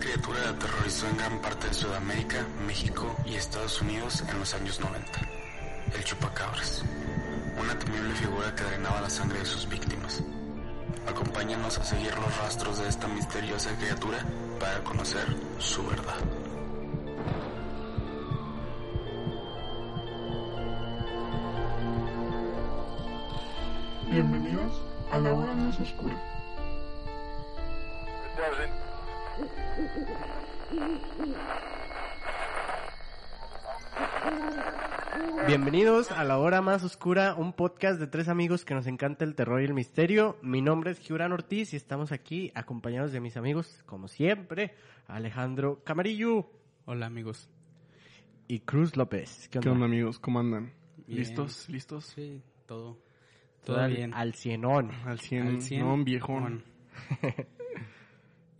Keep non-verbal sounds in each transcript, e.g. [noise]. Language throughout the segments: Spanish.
Criatura aterrorizó en gran parte de Sudamérica, México y Estados Unidos en los años 90. El chupacabras. Una temible figura que drenaba la sangre de sus víctimas. Acompáñanos a seguir los rastros de esta misteriosa criatura para conocer su verdad. Bienvenidos a la hora más oscura. Bienvenidos a La Hora Más Oscura, un podcast de tres amigos que nos encanta el terror y el misterio. Mi nombre es Giurán Ortiz y estamos aquí acompañados de mis amigos, como siempre, Alejandro Camarillo Hola amigos. y Cruz López. ¿Qué onda amigos? ¿Cómo andan? Bien. ¿Listos? ¿Listos? Sí, todo. Todo bien. al cienón. Al 100, Al 100. no, un viejón. [laughs]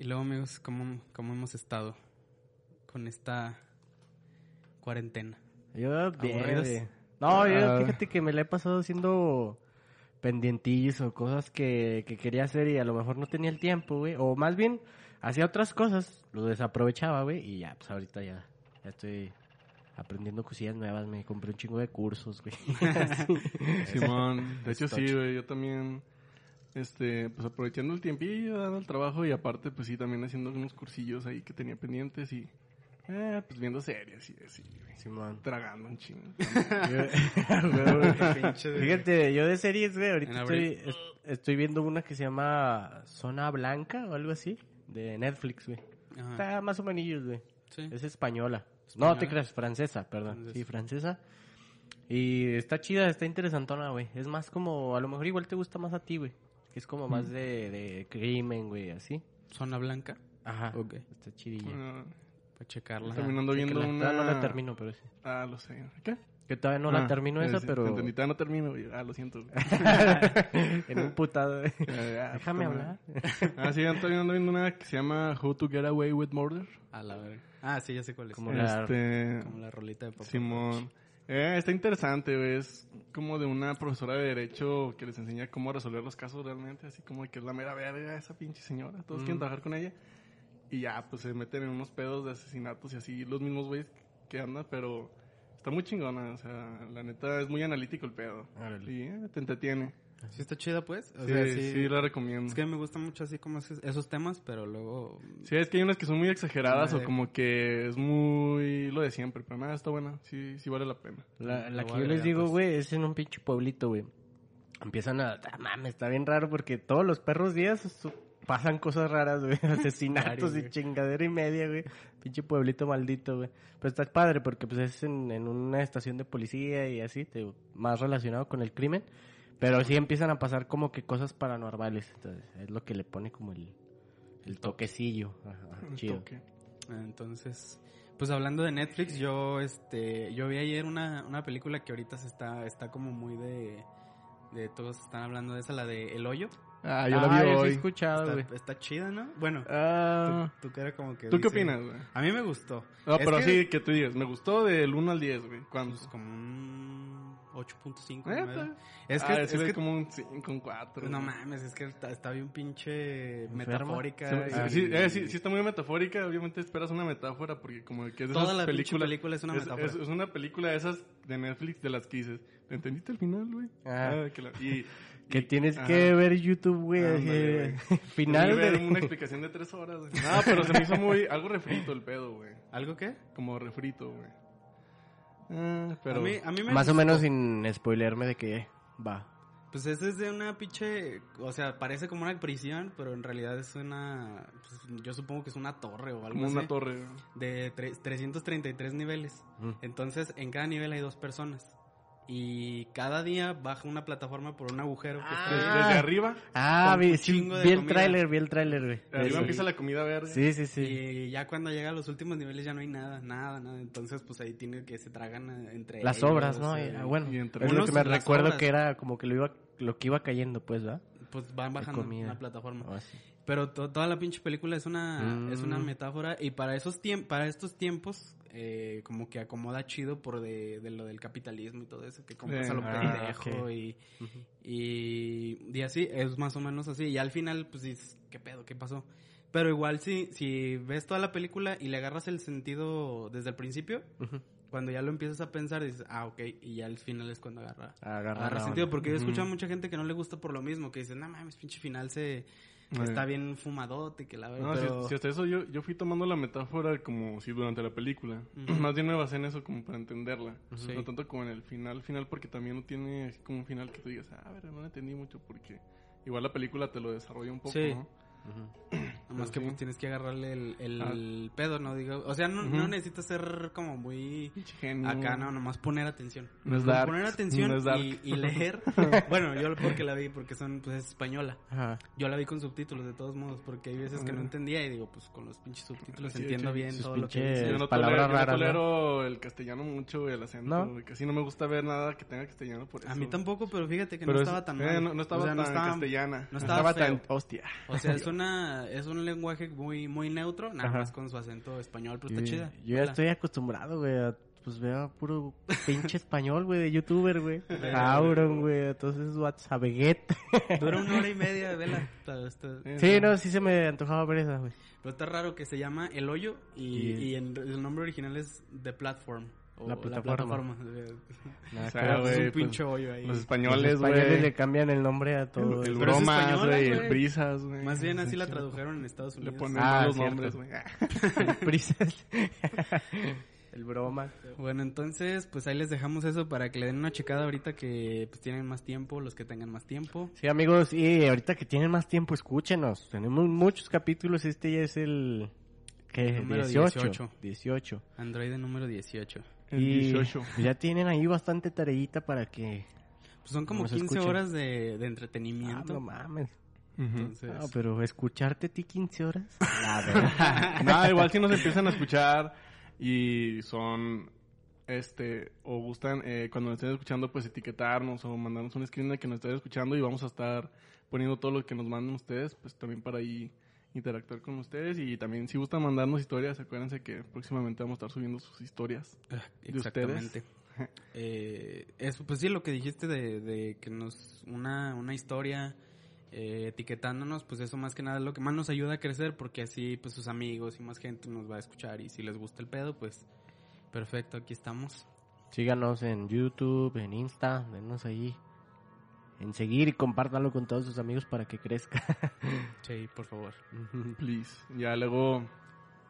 Y luego amigos, ¿cómo, ¿cómo hemos estado con esta cuarentena? Yo bien. No, yo Ah. fíjate que me la he pasado haciendo pendientillos o cosas que, que quería hacer y a lo mejor no tenía el tiempo, güey. O más bien, hacía otras cosas, lo desaprovechaba, güey. Y ya, pues ahorita ya, ya estoy aprendiendo cosillas nuevas. Me compré un chingo de cursos, güey. [laughs] Simón, de hecho sí, güey, yo también, este, pues aprovechando el tiempillo, dando el trabajo y aparte, pues sí, también haciendo unos cursillos ahí que tenía pendientes y, eh, pues viendo series y así. Simón. Tragando un chingo. [laughs] Fíjate, yo de series, güey, ahorita estoy, estoy viendo una que se llama Zona Blanca o algo así, de Netflix, güey. Ajá. Está más o menos, güey. Sí. Es española. ¿Española? No te creas, francesa, perdón. Francesa. Sí, francesa. Y está chida, está interesantona, güey. Es más como, a lo mejor igual te gusta más a ti, güey. Que es como más de, de crimen, güey, así. Zona blanca. Ajá. Ok. Está chidilla. Ah, Para checarla. terminando viendo Chéquenla. una... No la termino, pero sí. Ah, lo sé. ¿Qué? Que todavía no Ah, la termino eh, esa, sí, pero... te entendí, todavía no termino, güey. Ah, lo siento. [laughs] en un putado, güey. Eh, ah, Déjame puta hablar. [laughs] Ah, sí, estoy viendo una que se llama How to Get Away with Murder. A la verga. Ah, sí, ya sé cuál es. Como la- Este, Como la rolita de Papa Simón. Eh, está interesante, güey. Es como de una profesora de Derecho que les enseña cómo resolver los casos realmente. Así como que es la mera verga esa pinche señora. Todos quieren trabajar con ella. Y ya, pues se meten en unos pedos de asesinatos y así. Los mismos güeyes que andan, pero está muy chingona. O sea, la neta es muy analítico el pedo. Y eh, te entretiene. Sí está chida, pues. O Sí, sea, sí, sí. la recomiendo. Es que me gusta mucho así como esos, temas, pero luego... Sí, es que hay unas que son muy exageradas o como que es muy lo de siempre. Pero nada, está buena. Sí, sí vale la pena. La, la que yo les digo, pues. güey, es en un pinche pueblito, güey. Empiezan a... Ah, mames, está bien raro porque todos los perros días su- pasan cosas raras, güey. [laughs] Asesinatos y chingadera y media, güey. Pinche pueblito maldito, güey. Pero está padre porque pues es en, en una estación de policía y así, te más relacionado con el crimen. Pero sí empiezan a pasar como que cosas paranormales. Entonces, es lo que le pone como el, el toquecillo. Ajá, Un chido. toque. Entonces, pues hablando de Netflix, yo este yo vi ayer una, una película que ahorita se está está como muy de de todos están hablando de esa la de El hoyo. Ah, yo la Ah, vi yo sí he hoy. escuchado, güey. Está, está chida, ¿no? Bueno, Ah, tú, tú que era como que ¿Tú qué dices- opinas, güey? A mí me gustó. No, Es pero que, sí, que tú digas, me gustó del 1 al 10, güey. ¿Cuándo? pues, como un 8.5. ¿Neta? nueve. Es Ah, que, sí, es le que como un 5, un 4. no mames, es que está, está bien pinche metafórica. Sí, y- sí, eh, sí, sí está muy metafórica, obviamente esperas una metáfora porque como que es de Toda esas la pinche películas, película es una metáfora. Es, es una película de esas de Netflix de las que dices, ¿entendiste el final, güey? Ah. que la- y, Que tienes ajá. que ver YouTube, güey. Güey. [laughs] Final ver de... una explicación de tres horas, güey. No, pero se me hizo muy, algo refrito el pedo, güey. ¿Algo qué? Como refrito, güey. Ah, pero... a mí, a mí me Más o menos sin spoilearme de que va. Pues es desde una pinche, o sea, parece como una prisión, pero en realidad es una, pues, yo supongo que es una torre o algo como así. una torre. De tre- 333 niveles. Mm. Entonces, en cada nivel hay dos personas. Y cada día baja una plataforma por un agujero que Ah. está- Desde, desde arriba, Ah, vi, sí, vi el tráiler, vi el tráiler, güey. arriba Sí. empieza la comida verde. Sí, sí, sí. Y ya cuando llega a los últimos niveles ya no hay nada, nada, nada. Entonces, pues ahí tiene que se tragan eh, entre Las ellos, obras, ¿no? eh, Y, ah, bueno, y entre es lo que me recuerdo obras. que era como que lo iba lo que iba cayendo, pues, ¿verdad? Pues van bajando una plataforma. O así. Pero to- toda la pinche película es una, Mm. es una metáfora y para esos tiempos, para estos tiempos, eh, como que acomoda chido por de, de lo del capitalismo y todo eso, que compras Eh, a lo ah, pendejo ok. y, y, y así, es más o menos así. Y al final, pues dices, ¿qué pedo? ¿Qué pasó? Pero igual si, si ves toda la película y le agarras el sentido desde el principio, Ujú. cuando ya lo empiezas a pensar dices, ah, ok, y ya al final es cuando agarra, Agarra agarra sentido. Porque yo he escuchado a mucha gente que no le gusta por lo mismo, que dice, no mames, pinche final se... Está bien fumadote, que la verdad. No, si- pero... si, hasta eso yo, yo fui tomando la metáfora como si durante la película. Más bien me basé en eso como para entenderla. No tanto como en el final, final porque también no tiene así como un final que tú digas, ah, a ver, no entendí mucho porque igual la película te lo desarrolla un poco, Sí. ¿no? Ujú. [clears throat] Nomás Pero que sí. pues tienes que agarrarle el, el pedo, ¿no? Digo, o sea, no, Ujú. no necesitas ser como muy... Pinche genio. Acá, no, nomás poner atención. No es dark, Poner [laughs] atención no es dark. y, y leer. [laughs] bueno, yo porque la vi, porque son, pues es española. Ajá. Yo la vi con subtítulos de todos modos, porque hay veces que no entendía y digo, pues con los pinches subtítulos Sí, entiendo bien todo lo que dice. Yo no palabras tolero, yo no raras, ¿no? tolero el castellano mucho, el acento. Casi no me gusta ver nada que tenga castellano por eso. A mí tampoco, pero fíjate que Pero no es- estaba tan eh, mal. no, no estaba O sea, tan no estaba- castellana. no estaba tan hostia. O sea, [laughs] es una es un lenguaje muy muy neutro, nada Ajá. más con su acento español, pero está Yo, chida. yo ya Vela. estoy acostumbrado, güey, a, pues veo puro pinche [laughs] español, güey, de youtuber, güey. Auron, güey, entonces WhatsApp. Dura una hora y media, [laughs] vela. Está- está- Sí, no, sí se me antojaba ver esa, güey. Pero está raro que se llama El Hoyo y, Y- y en- el nombre original es The Platform. O La plataforma. plataforma. [laughs] [laughs] O sea, Pero es un pues, pinche hoyo ahí. Los Los españoles, españoles güey. le cambian el nombre a todo. El, el bromas, güey, el brisas, güey. Más bien [laughs] así la tradujeron en Estados Le Unidos. ponen Ah, cierto. nombres, güey. Prisas. el broma. Bueno, entonces, pues ahí les dejamos eso para que le den una checada ahorita que pues, tienen más tiempo, los que tengan más tiempo. Sí, amigos, y ahorita que tienen más tiempo, escúchenos. Tenemos muchos capítulos, este ya es el... ¿Qué? Número 18. 18. 18. Android número 18. El Y 18. ya tienen ahí bastante tareita para que... Pues son como Nos 15 escuchen. horas de, de Ah, entretenimiento. no mames. Entonces, No, pero escucharte a ti 15 horas. La [laughs] verdad. No, igual si nos empiezan a escuchar y son, este, o gustan, eh, cuando nos estén escuchando, pues etiquetarnos o mandarnos un screen de que nos estén escuchando y vamos a estar poniendo todo lo que nos manden ustedes, pues también para ahí interactuar con ustedes y también si gustan mandarnos historias, acuérdense que próximamente vamos a estar subiendo sus historias. Ah, ¿De Exactamente. [laughs] Eh, eso, pues sí, lo que dijiste de, de que nos, una, una historia eh, etiquetándonos, pues eso más que nada es lo que más nos ayuda a crecer, porque así, pues sus amigos y más gente nos va a escuchar y si les gusta el pedo, pues perfecto, aquí estamos. Síganos en YouTube, en Insta, denos ahí en seguir y compártanlo con todos sus amigos para que crezca. [laughs] Sí, por favor. Please. Ya luego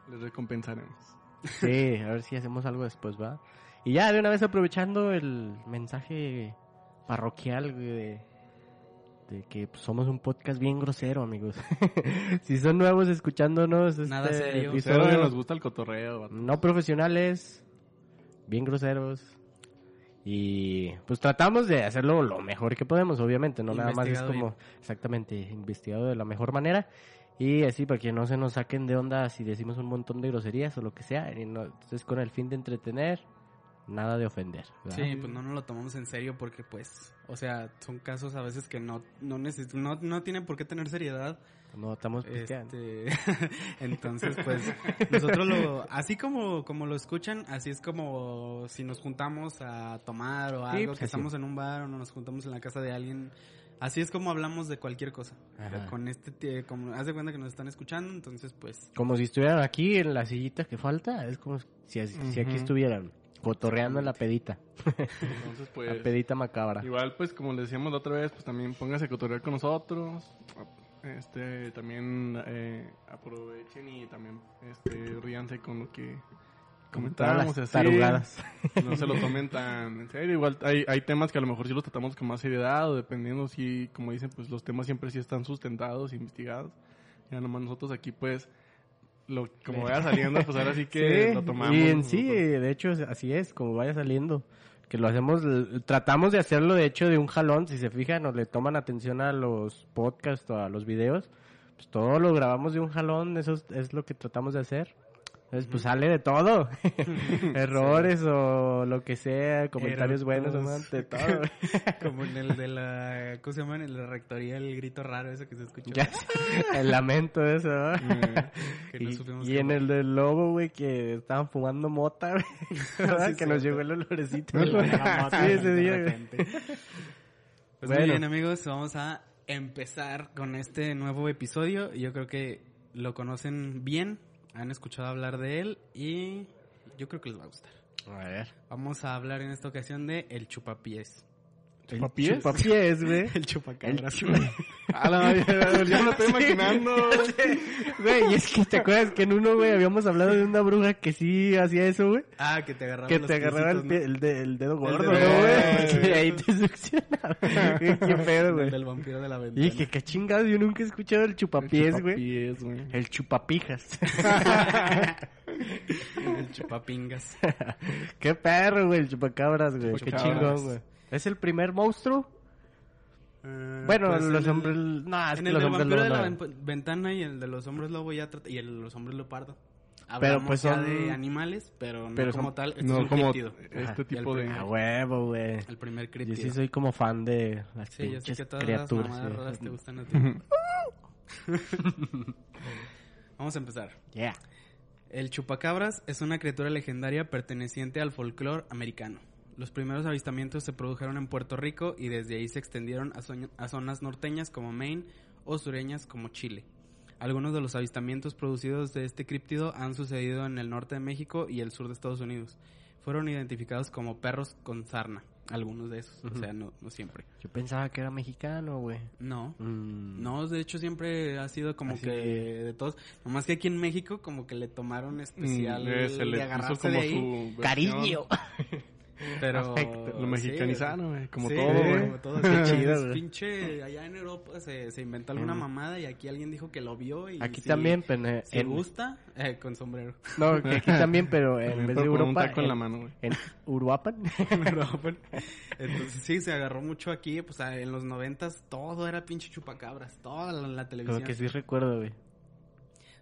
les recompensaremos. Sí, a ver si hacemos algo después, ¿va? Y ya de una vez aprovechando el mensaje parroquial de, de que pues, somos un podcast bien grosero, amigos. [laughs] si son nuevos escuchándonos, Nada este serio. episodio, nos gusta el cotorreo. no profesionales, bien groseros. Y pues tratamos de hacerlo lo mejor que podemos, obviamente, no nada más es como exactamente investigado de la mejor manera. Y así, para que no se nos saquen de onda si decimos un montón de groserías o lo que sea. Y no- entonces, con el fin de entretener, nada de ofender. ¿verdad? Sí, pues no nos lo tomamos en serio porque pues, o sea, son casos a veces que no no no, no tienen por qué tener seriedad. No estamos. Este, [laughs] entonces, pues, nosotros lo, así como, como lo escuchan, así es como si nos juntamos a tomar o Sí, algo, pues que así. estamos en un bar o nos juntamos en la casa de alguien. Así es como hablamos de cualquier cosa. Ajá. Con este, como, haz de cuenta que nos están escuchando, entonces, pues, Como si estuvieran aquí en la sillita que falta. Es como si, si aquí estuvieran cotorreando en la pedita. Entonces, [laughs] pues... la pedita macabra. Igual, pues, como les decíamos la otra vez, pues también pónganse a cotorrear con nosotros. Este, también eh, aprovechen y también este, ríanse con lo que las así. tarugadas. No se lo tomen tan en serio. Igual hay, hay temas que a lo mejor sí los tratamos con más seriedad o dependiendo si, como dicen, pues los temas siempre sí están sustentados, investigados. Ya nomás nosotros aquí, pues, lo, como vaya saliendo, pues ahora sí que [laughs] Sí, lo tomamos. Y en sí, de hecho, así es, como vaya saliendo. Que lo hacemos, tratamos de hacerlo de hecho de un jalón, si se fijan o le toman atención a los podcasts o a los videos, pues todo lo grabamos de un jalón, eso es, es lo que tratamos de hacer. Entonces, pues sale de todo. [laughs] Errores o lo que sea, comentarios buenos, Eructos. de [laughs] todo. como en el de la, ¿cómo se llama? En la rectoría, el grito raro ese que se escuchó. Ya el lamento eso, ¿no? [laughs] Que no Y, y en el del lobo, güey, que estaban fumando mota, güey. Sí, que nos llegó el mota Sí, ese día. Pues Bueno. muy bien, amigos, vamos a empezar con este nuevo episodio. Yo creo que lo conocen bien, han escuchado hablar de él y yo creo que les va a gustar. A ver. Vamos a hablar en esta ocasión de el chupapiés. ¿Chupapiés? Chupapiés, güey. [laughs] El chupacabras. A la madre, ya me lo estoy imaginando. [laughs] Güey, y es que te acuerdas que en uno, güey, habíamos hablado de una bruja que sí hacía eso, güey. ah, que te agarraba Que los te agarraba el, el, de- el dedo gordo, dedo ¿no, gordo, güey? güey. Y ahí te succionaba. Güey, [laughs] Qué pedo, güey. Del vampiro de la Y ventana. dije, qué chingado, yo nunca he escuchado el chupapiés, güey. Chupapiés, güey. El chupapijas. el chupapingas. qué perro, güey, el chupacabras, güey. Qué chingón, güey. ¿Es el primer monstruo? Eh, Bueno, pues los en el- hombres... No, es En que el los del hombres vampiro de la no. ven- ventana y el de los hombres lobo ya trata- y el de los hombres leopardo. Pero, Hablamos pues, ya son- de animales, pero no Pero como son- tal. Este no es un como críptido. este tipo de... A huevo, güey. El primer Yo críptido. sí soy como fan de las Sí, yo sé que todas criaturas. las mamadas raras te gustan a ti. [laughs] Vamos a empezar. Yeah. El chupacabras es una criatura legendaria perteneciente al folclore americano. Los primeros avistamientos se produjeron en Puerto Rico y desde ahí se extendieron a, zonas norteñas como Maine o sureñas como Chile. Algunos de los avistamientos producidos de este críptido han sucedido en el norte de México y el sur de Estados Unidos. Fueron identificados como perros con sarna, algunos de esos, o sea, no, no siempre. Yo pensaba que era mexicano, güey. No, Mm. no, de hecho siempre ha sido como Así que de- de todos. Nomás que aquí en México como que le tomaron especial Mm, eh, se le puso agarrarse como de ahí. su versión. Cariño. [laughs] Pero Afecto. Lo mexicanizaron, güey, como Sí, todo, como todo. Qué [laughs] chido. Pinche allá en Europa se, se inventó alguna Mm. mamada y aquí alguien dijo que lo vio y Aquí si- también, pero en, Si gusta, eh, con sombrero. No, que aquí [laughs] también, pero en También vez de Europa, taco en la en, mano, güey. en Uruapan. [laughs] Entonces sí, se agarró mucho aquí, pues a- en los noventas todo era pinche chupacabras, toda la, la televisión. Como que sí recuerdo, güey.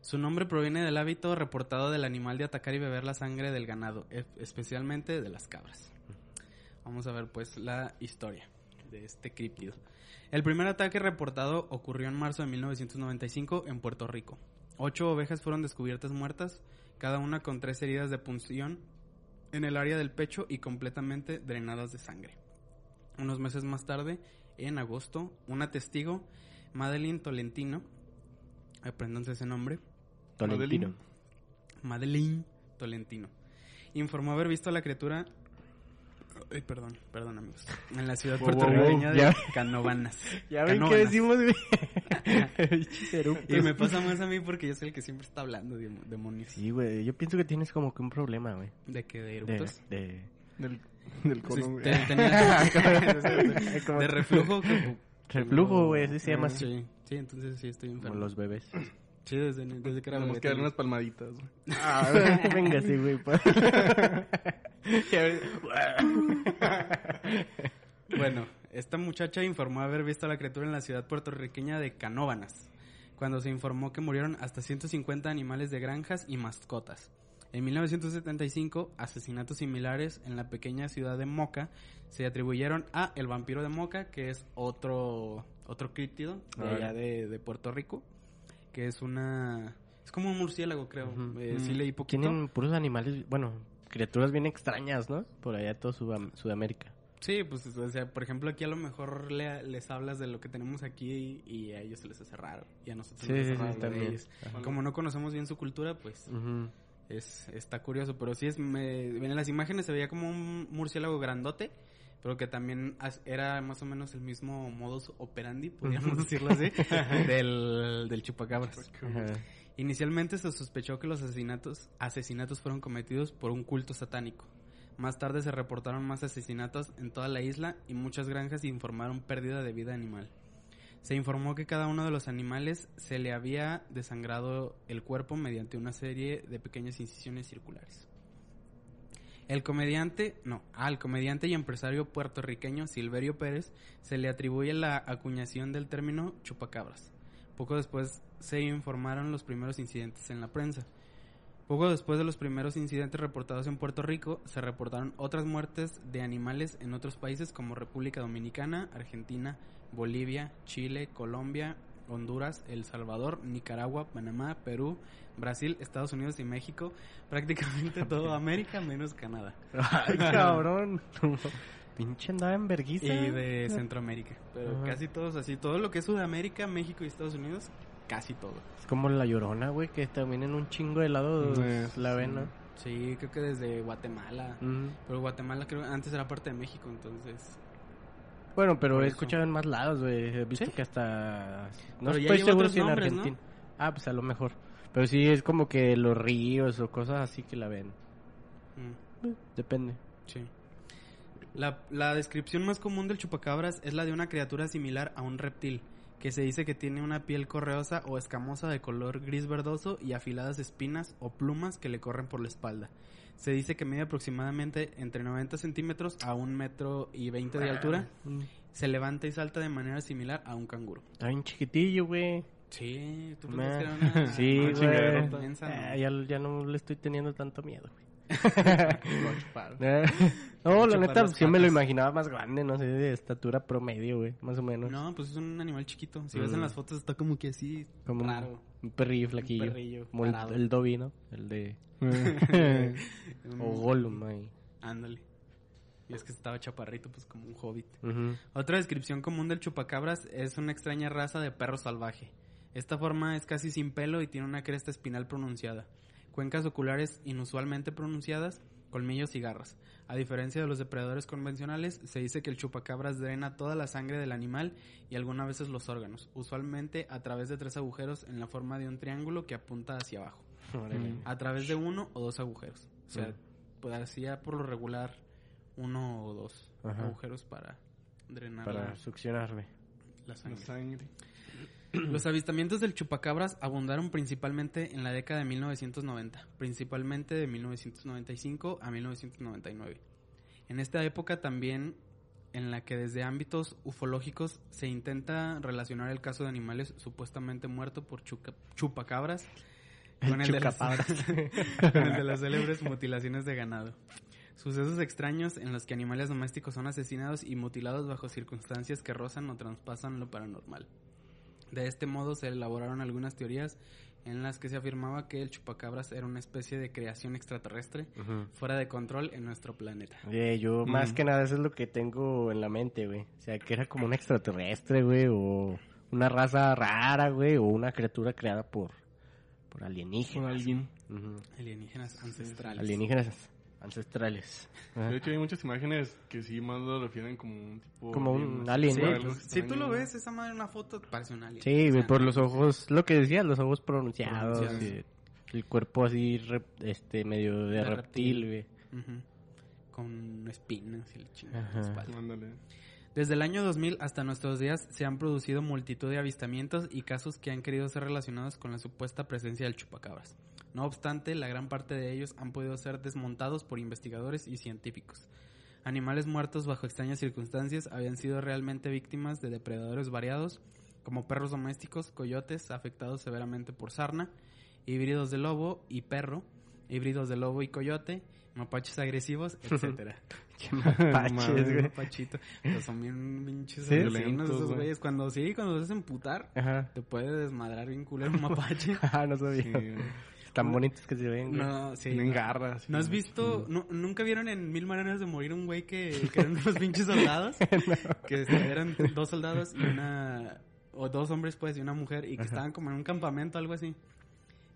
Su nombre proviene del hábito reportado del animal de atacar y beber la sangre del ganado, e- especialmente de las cabras. Vamos a ver pues la historia de este críptido. El primer ataque reportado ocurrió en marzo de 1995 en Puerto Rico. Ocho ovejas fueron descubiertas muertas, cada una con tres heridas de punción en el área del pecho y completamente drenadas de sangre. Unos meses más tarde, en agosto, una testigo, Madeline Tolentino, apréndanse ese nombre, Tolentino. Madeline Tolentino. Informó haber visto a la criatura. Ay, perdón, perdón, amigos. En la ciudad Wow, wow, puertorriqueña wow. de Ya- Canovanas. [laughs] ¿Ya ven qué Canóvanas. decimos. [laughs] Y me pasa más a mí porque yo soy el que siempre está hablando de demonios. Sí, güey. Yo pienso que tienes como que un problema, güey. ¿De que ¿De eructos? de... Del, del Sí, colon, güey. te- [laughs] Como- de reflujo. que- Reflujo, güey. Así se llama. Ah, Sí, sí, entonces sí estoy Como enfermo. los bebés. Sí, desde, desde que era Tenemos que darle unas palmaditas, güey. Ah, venga, sí, güey. [laughs] [laughs] Bueno, esta muchacha informó haber visto a la criatura en la ciudad puertorriqueña de Canóvanas, cuando se informó que murieron hasta 150 animales de granjas y mascotas. En 1975, asesinatos similares en la pequeña ciudad de Moca se atribuyeron a el vampiro de Moca, que es otro otro críptido de allá de, de Puerto Rico, que es una es como un murciélago, creo. Eh, sí leí poquito. Tienen puros animales, bueno, criaturas bien extrañas, ¿no? Por allá todo Sudam- Sudamérica. Sí, pues, o sea, por ejemplo, aquí a lo mejor le- les hablas de lo que tenemos aquí y, y a ellos se les hace raro. Y a nosotros Sí, nos hace sí, raro también. ellos. Como no conocemos bien su cultura, pues es está curioso. Pero sí, es me, en las imágenes se veía como un murciélago grandote, pero que también era más o menos el mismo modus operandi, podríamos decirlo así, [laughs] del, del chupacabras. Ajá. Inicialmente se sospechó que los asesinatos, fueron cometidos por un culto satánico. Más tarde se reportaron más asesinatos en toda la isla y muchas granjas informaron pérdida de vida animal. Se informó que cada uno de los animales se le había desangrado el cuerpo mediante una serie de pequeñas incisiones circulares. El comediante, no, al comediante y empresario puertorriqueño Silverio Pérez se le atribuye la acuñación del término chupacabras. Poco después se informaron los primeros incidentes en la prensa. Poco después de los primeros incidentes reportados en Puerto Rico, se reportaron otras muertes de animales en otros países como República Dominicana, Argentina, Bolivia, Chile, Colombia, Honduras, El Salvador, Nicaragua, Panamá, Perú, Brasil, Estados Unidos y México. [laughs] Prácticamente todo América menos Canadá. Ay, [laughs] cabrón. Pinche andaba en. Y de Centroamérica. Pero Ajá. casi todos así. Todo lo que es Sudamérica, México y Estados Unidos casi todo. Es como la llorona, güey, que también en un chingo de lados la ven, sí. ¿no? Sí, creo que desde Guatemala. Ujú. Pero Guatemala creo antes era parte de México, entonces... Bueno, pero he escuchado en más lados, güey. He visto ¿Sí? que hasta... No Pero estoy seguro si en nombres, ¿no? Argentina. Ah, pues a lo mejor. Pero sí es como que los ríos o cosas así que la ven. mm. Eh, Depende. Sí. La, la descripción más común del chupacabras es la de una criatura similar a un reptil, que se dice que tiene una piel correosa o escamosa de color gris verdoso y afiladas espinas o plumas que le corren por la espalda. Se dice que mide aproximadamente entre 90 centímetros a un metro y 20 de altura. Mm. Se levanta y salta de manera similar a un canguro. Está bien chiquitillo, güey. Sí, tú una, [laughs] Sí, güey. Ah, ya, ya no le estoy teniendo tanto miedo, güey. [laughs] Eh, no, la neta, sí me lo imaginaba más grande, no sé, de estatura promedio, güey, más o menos. No, pues es un animal chiquito. Si ves en Mm. las fotos está como que así, Como un- raro. Un perrillo flaquillo. perrillo Como el, el Dobby, ¿no? El de... [laughs] O Gollum, ahí. Ándale. Y es que estaba chaparrito, pues como un hobbit. Otra descripción común del chupacabras es una extraña raza de perro salvaje. Esta forma es casi sin pelo y tiene una cresta espinal pronunciada. Cuencas oculares inusualmente pronunciadas, colmillos y garras. A diferencia de los depredadores convencionales, se dice que el chupacabras drena toda la sangre del animal y algunas veces los órganos, usualmente a través de tres agujeros en la forma de un triángulo que apunta hacia abajo. Mm. a través de uno o dos agujeros. O sea, Mm. pues hacía por lo regular uno o dos Ajá. agujeros para drenar Para la, succionarme. la La sangre. [clears throat] Los avistamientos del chupacabras abundaron principalmente en la década de 1990, principalmente de 1995 a 1999. En esta época también en la que desde ámbitos ufológicos se intenta relacionar el caso de animales supuestamente muertos por chuca- chupacabras con el, de las, [laughs] con el de las célebres mutilaciones de ganado. Sucesos extraños en los que animales domésticos son asesinados y mutilados bajo circunstancias que rozan o traspasan lo paranormal. De este modo se elaboraron algunas teorías en las que se afirmaba que el chupacabras era una especie de creación extraterrestre fuera de control en nuestro planeta. Oye, yo más que nada eso es lo que tengo en la mente, güey. O sea, que era como un extraterrestre, güey, o una raza rara, güey, o una criatura creada por, por alienígenas. alguien. Alienígenas ancestrales. Alienígenas ancestrales. Ajá. De hecho, hay muchas imágenes que sí más lo refieren como un tipo. Como un alien, alien, Sí, ¿no? pues, si tú lo ves, esa madre en una foto parece un alien. Sí, O güey, sea, por los ojos, lo que decía, los ojos pronunciados, Pronunciados. y el cuerpo así, rep- este, medio de, De reptil, güey. Ujú. Con espinas y la chingada en Ajá. la espalda. Ándale. Desde el año 2000 hasta nuestros días se han producido multitud de avistamientos y casos que han querido ser relacionados con la supuesta presencia del chupacabras. No obstante, la gran parte de ellos han podido ser desmontados por investigadores y científicos. Animales muertos bajo extrañas circunstancias habían sido realmente víctimas de depredadores variados, como perros domésticos, coyotes afectados severamente por sarna, híbridos de lobo y perro, híbridos de lobo y coyote, mapaches agresivos, [laughs] etcétera. Qué mapaches, güey. Mapachito. Pero son bien pinches Sí, asesinos violentos, esos güey. güeyes. Cuando sí, cuando se hacen putar, Ajá. te puede desmadrar bien culero un mapache. [laughs] Ah, no sabía. Sí. Tan bonitos que se ven, güey. no, sí. Tienen no. garras. ¿No has visto, no- nunca vieron en Mil Maneras de Morir un güey que, que eran unos pinches soldados? [laughs] Que eran dos soldados y una, o dos hombres pues y una mujer y que Ajá. estaban como en un campamento algo así.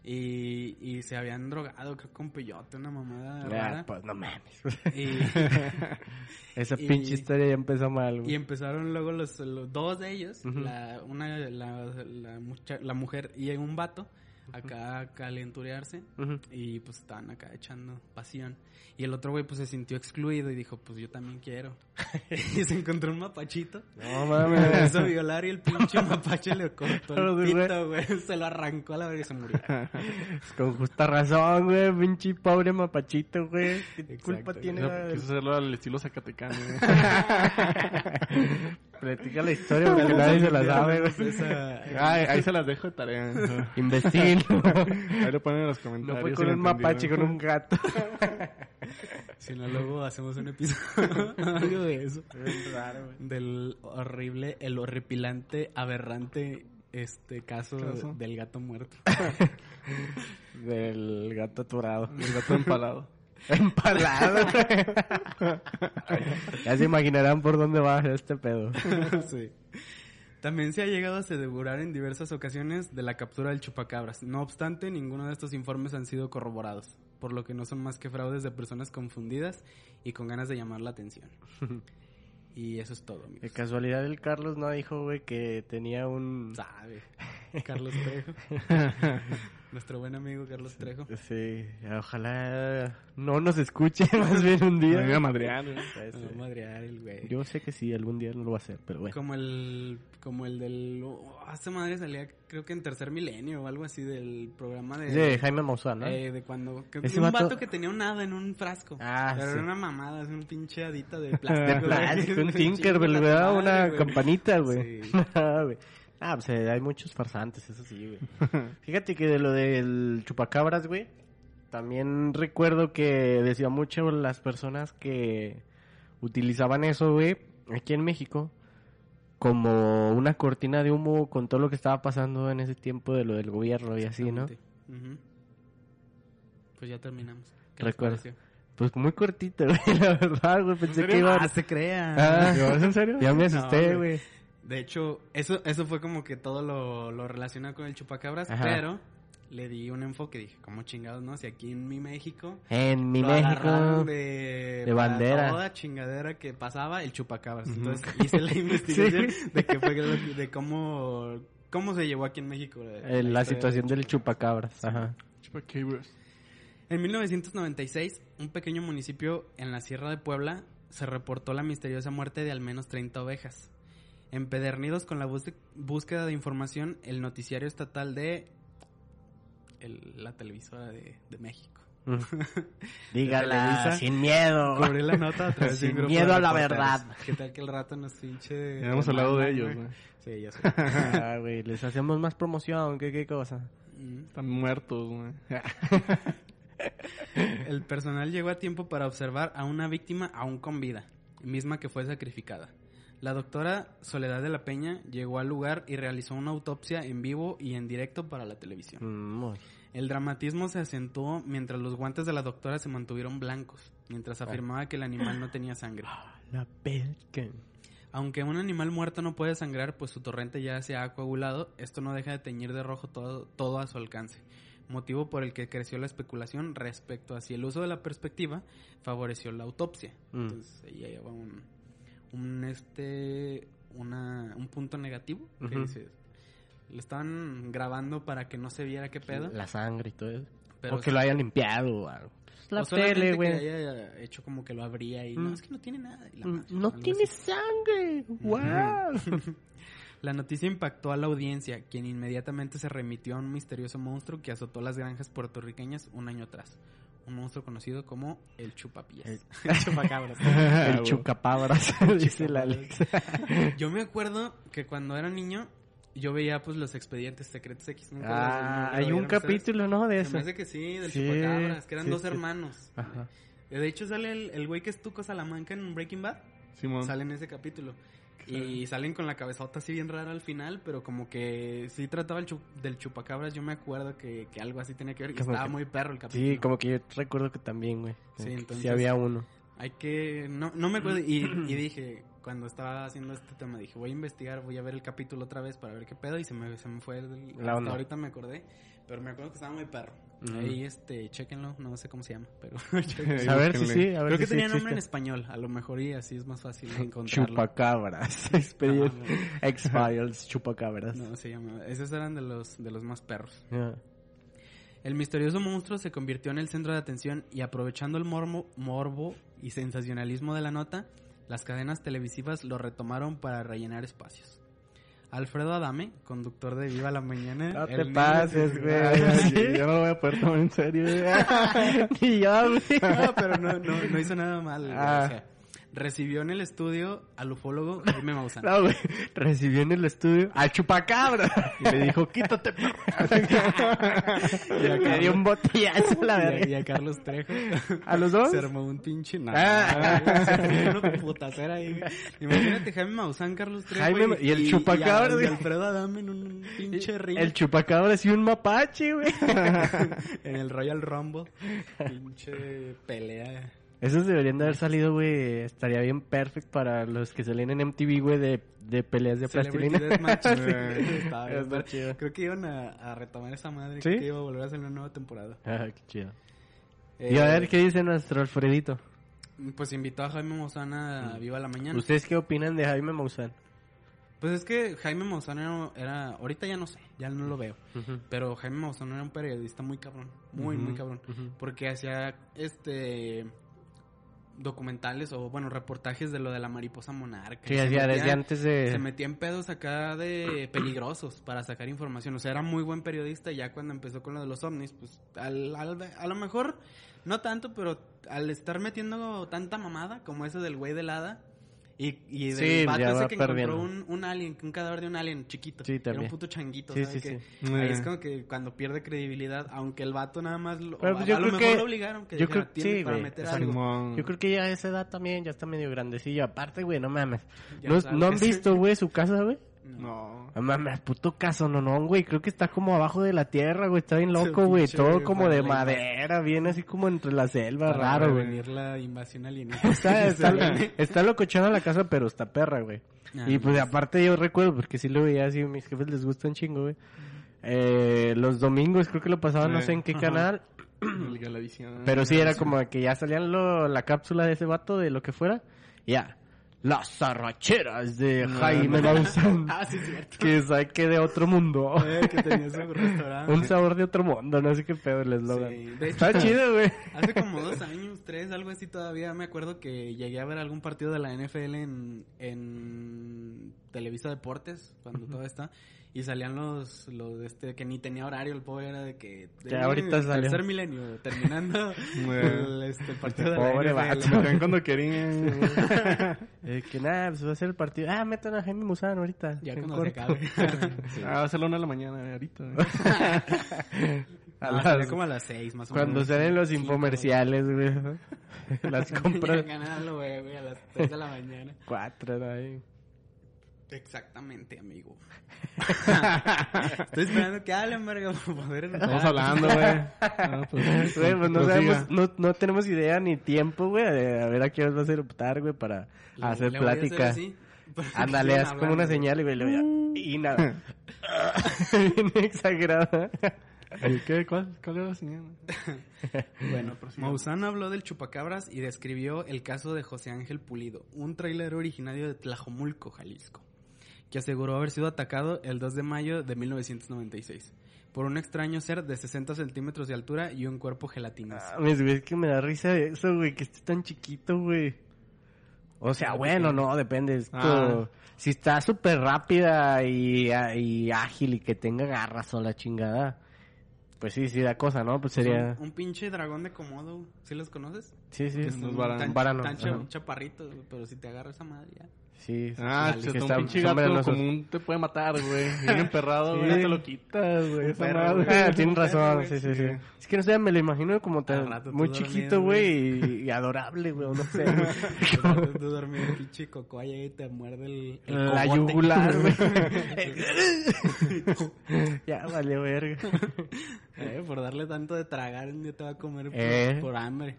Y, y se habían drogado, creo, con peyote, una mamada Ah, rara. pues no mames. Y, [laughs] Esa [laughs] Y- pinche historia ya empezó mal, Y güey. empezaron luego los, los dos de ellos, Ujú. la, una, la, la, mucha- la mujer y un vato, acá a calenturearse. Ujú. Y pues estaban acá echando pasión. Y el otro güey pues se sintió excluido y dijo, pues yo también quiero. [laughs] y se encontró un mapachito. No Me mames. [laughs] empezó a violar y el pinche mapache le cortó el pito, güey. [laughs] Se lo arrancó a la verga y se murió. Con justa razón, güey. Pinche pobre mapachito, güey. ¿Qué Exacto, culpa tiene? Quiso hacerlo al estilo zacatecano. güey. Platica la historia porque [laughs] nadie se la sabe, güey. Esa- Ay, ahí se las dejo de tarea. Investiguen. Ahí lo ponen en los No comentarios. fue si con un mapache, con un gato. Si no, luego hacemos un episodio algo [laughs] [laughs] de eso. Es raro, güey. del horrible, el horripilante, aberrante este caso, Caso. del gato muerto. Del gato aturado. El gato empalado. [laughs] Empalado. [laughs] Ya se imaginarán por dónde va este pedo. [laughs] sí. También se ha llegado a asegurar en diversas ocasiones de la captura del chupacabras. No obstante, ninguno de estos informes han sido corroborados, por lo que no son más que fraudes de personas confundidas y con ganas de llamar la atención. y eso es todo, De amigos. casualidad el Carlos no dijo, güey, que tenía un... Sabe. Carlos Trejo. Nuestro buen amigo Carlos Trejo. Sí, ojalá no nos escuche [laughs] más bien un día. Me iba a madrear, güey. Me va a madrear el güey. Yo sé que sí, algún día no lo va a hacer, pero bueno. Como el, como el del, oh, esta madre salía creo que en tercer milenio o algo así del programa de... De Jaime Maussan, ¿no? Eh, de cuando... creo que un vato- vato que tenía un hada en un frasco. Ah, Pero sí. era una mamada, es un pinche hadita de plástico. [laughs] de plástico, un [laughs] Chinga Tinkerbell, madre, una campanita, güey. Sí. Ah, pues eh, hay muchos farsantes, eso sí, güey. [laughs] Fíjate que de lo del chupacabras, güey, también recuerdo que decía mucho las personas que utilizaban eso, güey, aquí en México, como una cortina de humo con todo lo que estaba pasando en ese tiempo de lo del gobierno y así, ¿no? Ujú. Pues ya terminamos. ¿Qué Recuerdo. Pues muy cortito, [laughs] güey, la verdad, güey, pensé que iba Ah, se crea. Ah, ¿Yo, ¿Es en serio? Ya me No, asusté, güey. güey. De hecho, eso, eso fue como que todo lo, lo relacionado con el chupacabras, Ajá. pero le di un enfoque, dije, ¿cómo chingados no? Si aquí en mi México En mi México. de, de bandera. Toda chingadera que pasaba, el chupacabras. Ujú. Entonces hice la [laughs] investigación Sí. de que fue de cómo, cómo se llevó aquí en México. Eh, la la historia situación del chupacabras. Sí. Ajá. Chupacabras. En 1996, un pequeño municipio en la Sierra de Puebla se reportó la misteriosa muerte de al menos 30 ovejas. Empedernidos con la búsqueda de información, el noticiario estatal de el- la televisora de, de México. Mm. [laughs] Dígala Televisa. sin miedo. Cubrió la nota a [laughs] través de un Sin grupo miedo de a la verdad. ¿Qué tal que el rato nos pinche... Ya hemos hablado de ellos, güey. Sí, ya sé. [laughs] Ah, güey, les hacemos más promoción, ¿qué, qué cosa? Mm. Están muertos, güey. El personal llegó a tiempo para observar a una víctima aún con vida, misma que fue sacrificada. La doctora Soledad de la Peña llegó al lugar y realizó una autopsia en vivo y en directo para la televisión. Mm, El dramatismo se acentuó mientras los guantes de la doctora se mantuvieron blancos, mientras afirmaba que el animal no tenía sangre. La pelca. Aunque un animal muerto no puede sangrar, pues su torrente ya se ha coagulado, esto no deja de teñir de rojo todo, todo a su alcance. Motivo por el que creció la especulación respecto a si el uso de la perspectiva favoreció la autopsia. Mm. Entonces ahí lleva un, un este una, un punto negativo que lo estaban grabando para que no se viera qué pedo, La sangre y todo eso. pero o que lo hayan limpiado o algo. Pues la o tele, que güey. haya hecho como que lo abría y Mm. no es que no tiene nada. y la Mm, madre, No tiene así. sangre. ¡Wow! [laughs] La noticia impactó a la audiencia, quien inmediatamente se remitió a un misterioso monstruo que azotó las granjas puertorriqueñas un año atrás. Un monstruo conocido como el chupapillas. El- [laughs] El chupacabras. El chucapabras, [laughs] dice la Alex. [laughs] Yo me acuerdo que cuando era niño, yo veía pues los expedientes secretos X. ¿Nunca Ah, los- hay un capítulo, ¿no? De eso. me hace que sí, del Sí, chupacabras, que eran sí, dos sí. hermanos. Ajá. De hecho sale el, el güey que es Tuco Salamanca en Breaking Bad. Simón. Sale en ese capítulo. Y salen con la cabezota así bien rara al final, pero como que sí trataba el chu- del chupacabras. Yo me acuerdo que, que algo así tenía que ver. Y estaba que- muy perro el capítulo. Sí, como que yo recuerdo que también, güey. Sí, entonces- Sí había uno. Hay que... No, no me acuerdo. Y, [clears throat] y dije, cuando estaba haciendo este tema, dije, voy a investigar, voy a ver el capítulo otra vez para ver qué pedo. Y se me, se me fue el... La hasta onda. ahorita me acordé. Pero me acuerdo que estaba muy perro. Ahí, este, chéquenlo. No sé cómo se llama, pero... [laughs] A ver si búsquenle. sí, a ver Creo que sí tenía nombre en existe. español. A lo mejor y así es más fácil encontrarlo. Chupacabras. [laughs] X-Files, chupacabras. No, se llama. Esos eran de los, de los más perros. El misterioso monstruo se convirtió en el centro de atención y aprovechando el morbo, morbo y sensacionalismo de la nota, las cadenas televisivas lo retomaron para rellenar espacios. Alfredo Adame, conductor de Viva la Mañana. No te niño pases, güey. Ya no lo voy a poder tomar en serio. [laughs] [laughs] Ni yo, güey. No, pero no, no, no hizo nada mal. Ah. o sea, recibió en el estudio al ufólogo Jaime Maussan. [laughs] No, güey. Recibió en el estudio al chupacabra. Y le dijo, quítate. [laughs] Y a Le dio un botellazo a la [laughs] y verga. y a Carlos Trejo. ¿A los dos? Se armó un pinche nada. Ah. Se armó una putacera ahí. güey. Imagínate Jaime Maussan, Carlos Trejo. Jaime- y el chupacabra, y, güey. Alfredo Adame en un pinche ring. El chupacabra y un mapache, güey. en el Royal Rumble. Pinche pelea Esos deberían de haber salido, güey. Estaría bien perfecto para los que salen en MTV, güey, de, de peleas de Celebrity plastilina. Deathmatch. [laughs] Sí. Creo que iban a, a retomar esa madre. ¿Sí? Creo que iba a volver a hacer una nueva temporada. Ah, qué chido. Eh, Y a ver, ¿qué dice nuestro Alfredito? Pues invitó a Jaime Maussan a Viva la Mañana. ¿Ustedes qué opinan de Jaime Maussan? Pues es que Jaime Maussan era, era- Ahorita ya no sé, ya no lo veo. Pero Jaime Maussan era un periodista muy cabrón. Muy, muy cabrón. Porque hacía este documentales o bueno reportajes de lo de la mariposa monarca Sí, desde antes de... se metía en pedos acá de peligrosos para sacar información. O sea, era muy buen periodista y ya cuando empezó con lo de los ovnis, pues al, al- a lo mejor no tanto, pero al estar metiendo tanta mamada como ese del güey del hada y, y del Sí, vato ese que perdiendo. encontró un, un alien, un cadáver de un alien chiquito. Sí, Era también. un puto changuito, Sí, ¿sabes sí, sí. Ahí es como que cuando pierde credibilidad, aunque el vato nada más lo, Pero, o pues, a, yo a lo creo mejor que- lo obligaron que yo dijera, creo- "Tienes sí, para meter algo. Simón. Yo creo que ya a esa edad también ya está medio grandecillo. Aparte, güey, no mames. Ya ¿No. ¿no han visto, güey, su casa, güey? No. No mames, puto caso, no, no, güey. Creo que está como abajo de la tierra, güey. Está bien loco, güey. Todo como de madera, bien así como entre la selva, Para raro, güey. la invasión alienígena. [laughs] Está, está, [laughs] está locochona la casa, pero está perra, güey. Ah, y pues no. aparte yo recuerdo, porque sí lo veía así, a mis jefes les gusta un chingo, güey. Eh, los domingos creo que lo pasaban, no sé en qué ajá. canal, pero sí era como que ya salían lo, la cápsula de ese vato, de lo que fuera, ya. Las arracheras de Jaime. Maussan. [laughs] Ah, sí, cierto. que saque de otro mundo. [laughs] Eh, que tenía su restaurante. Un sabor de otro mundo, no sé qué pedo el eslogan. Sí, Está chido, güey. Hace como dos años, tres, algo así todavía, me acuerdo que llegué a ver algún partido de la NFL en, en Televisa Deportes, cuando todo está, y salían los, los este, que ni tenía horario, el pobre era de que... Ya ahorita salió. Tercer milenio, terminando [laughs] el, este, el partido de Pobre la vato. Me traen cuando querían. [laughs] [laughs] Eh, que nada, pues va a ser el partido. Ah, metan a Jaime Maussan ahorita. Ya cuando se corto. acabe. Ah, va a ser la una de la mañana, eh, ahorita. güey. A No, las- como a las seis, más o menos. Cuando salen los infomerciales, güey. Las compras. Ganarlo, güey, güey, a las tres de la mañana. Cuatro, ¿no? Ahí. Exactamente, amigo. [laughs] Estoy esperando que hablen, verga, para poder... Estamos hablando, güey. No, pues, pues no prosiga. sabemos, no, no tenemos idea ni tiempo, güey, de a ver a qué hora vas a optar, güey, para Le- hacer le hacer plática. Ándale, haz como una señal, güey, le voy a... Y nada. [laughs] Bien exagerada. ¿El qué? ¿Cuál, ¿Cuál era la señal? [laughs] Bueno, Maussan habló del chupacabras y describió el caso de José Ángel Pulido, un trailero originario de Tlajomulco, Jalisco, que aseguró haber sido atacado el 2 de mayo de 1996 por un extraño ser de 60 centímetros de altura y un cuerpo gelatinoso. Ah, güey, es que me da risa eso, güey, que esté tan chiquito, güey. O sea, bueno, no, depende. es Ah. Si está súper rápida y, y ágil y que tenga garras o la chingada, pues sí, sí da cosa, ¿no? Pues sería... Un, un pinche dragón de Komodo, ¿sí los conoces? Sí, sí, Que es son los varan- tan, tan cha- ajá. chaparritos, güey, pero si te agarra esa madre ya. Sí, Ah, sí, cheta, que un está- pinche gato común te puede matar, güey. [laughs] Bien emperrado, Sí. güey. Te lo quitas, güey. Ah, tienes razón, sí, sí, sí. Es que no sé, me lo imagino como tan rato muy chiquito, güey, y, y adorable, güey, no sé. [laughs] Tú dormido coco ahí y te muerde el, el La yugular, [laughs] güey. ya vale, verga. Eh, por darle tanto de tragar, un día te va a comer por, Eh. por hambre.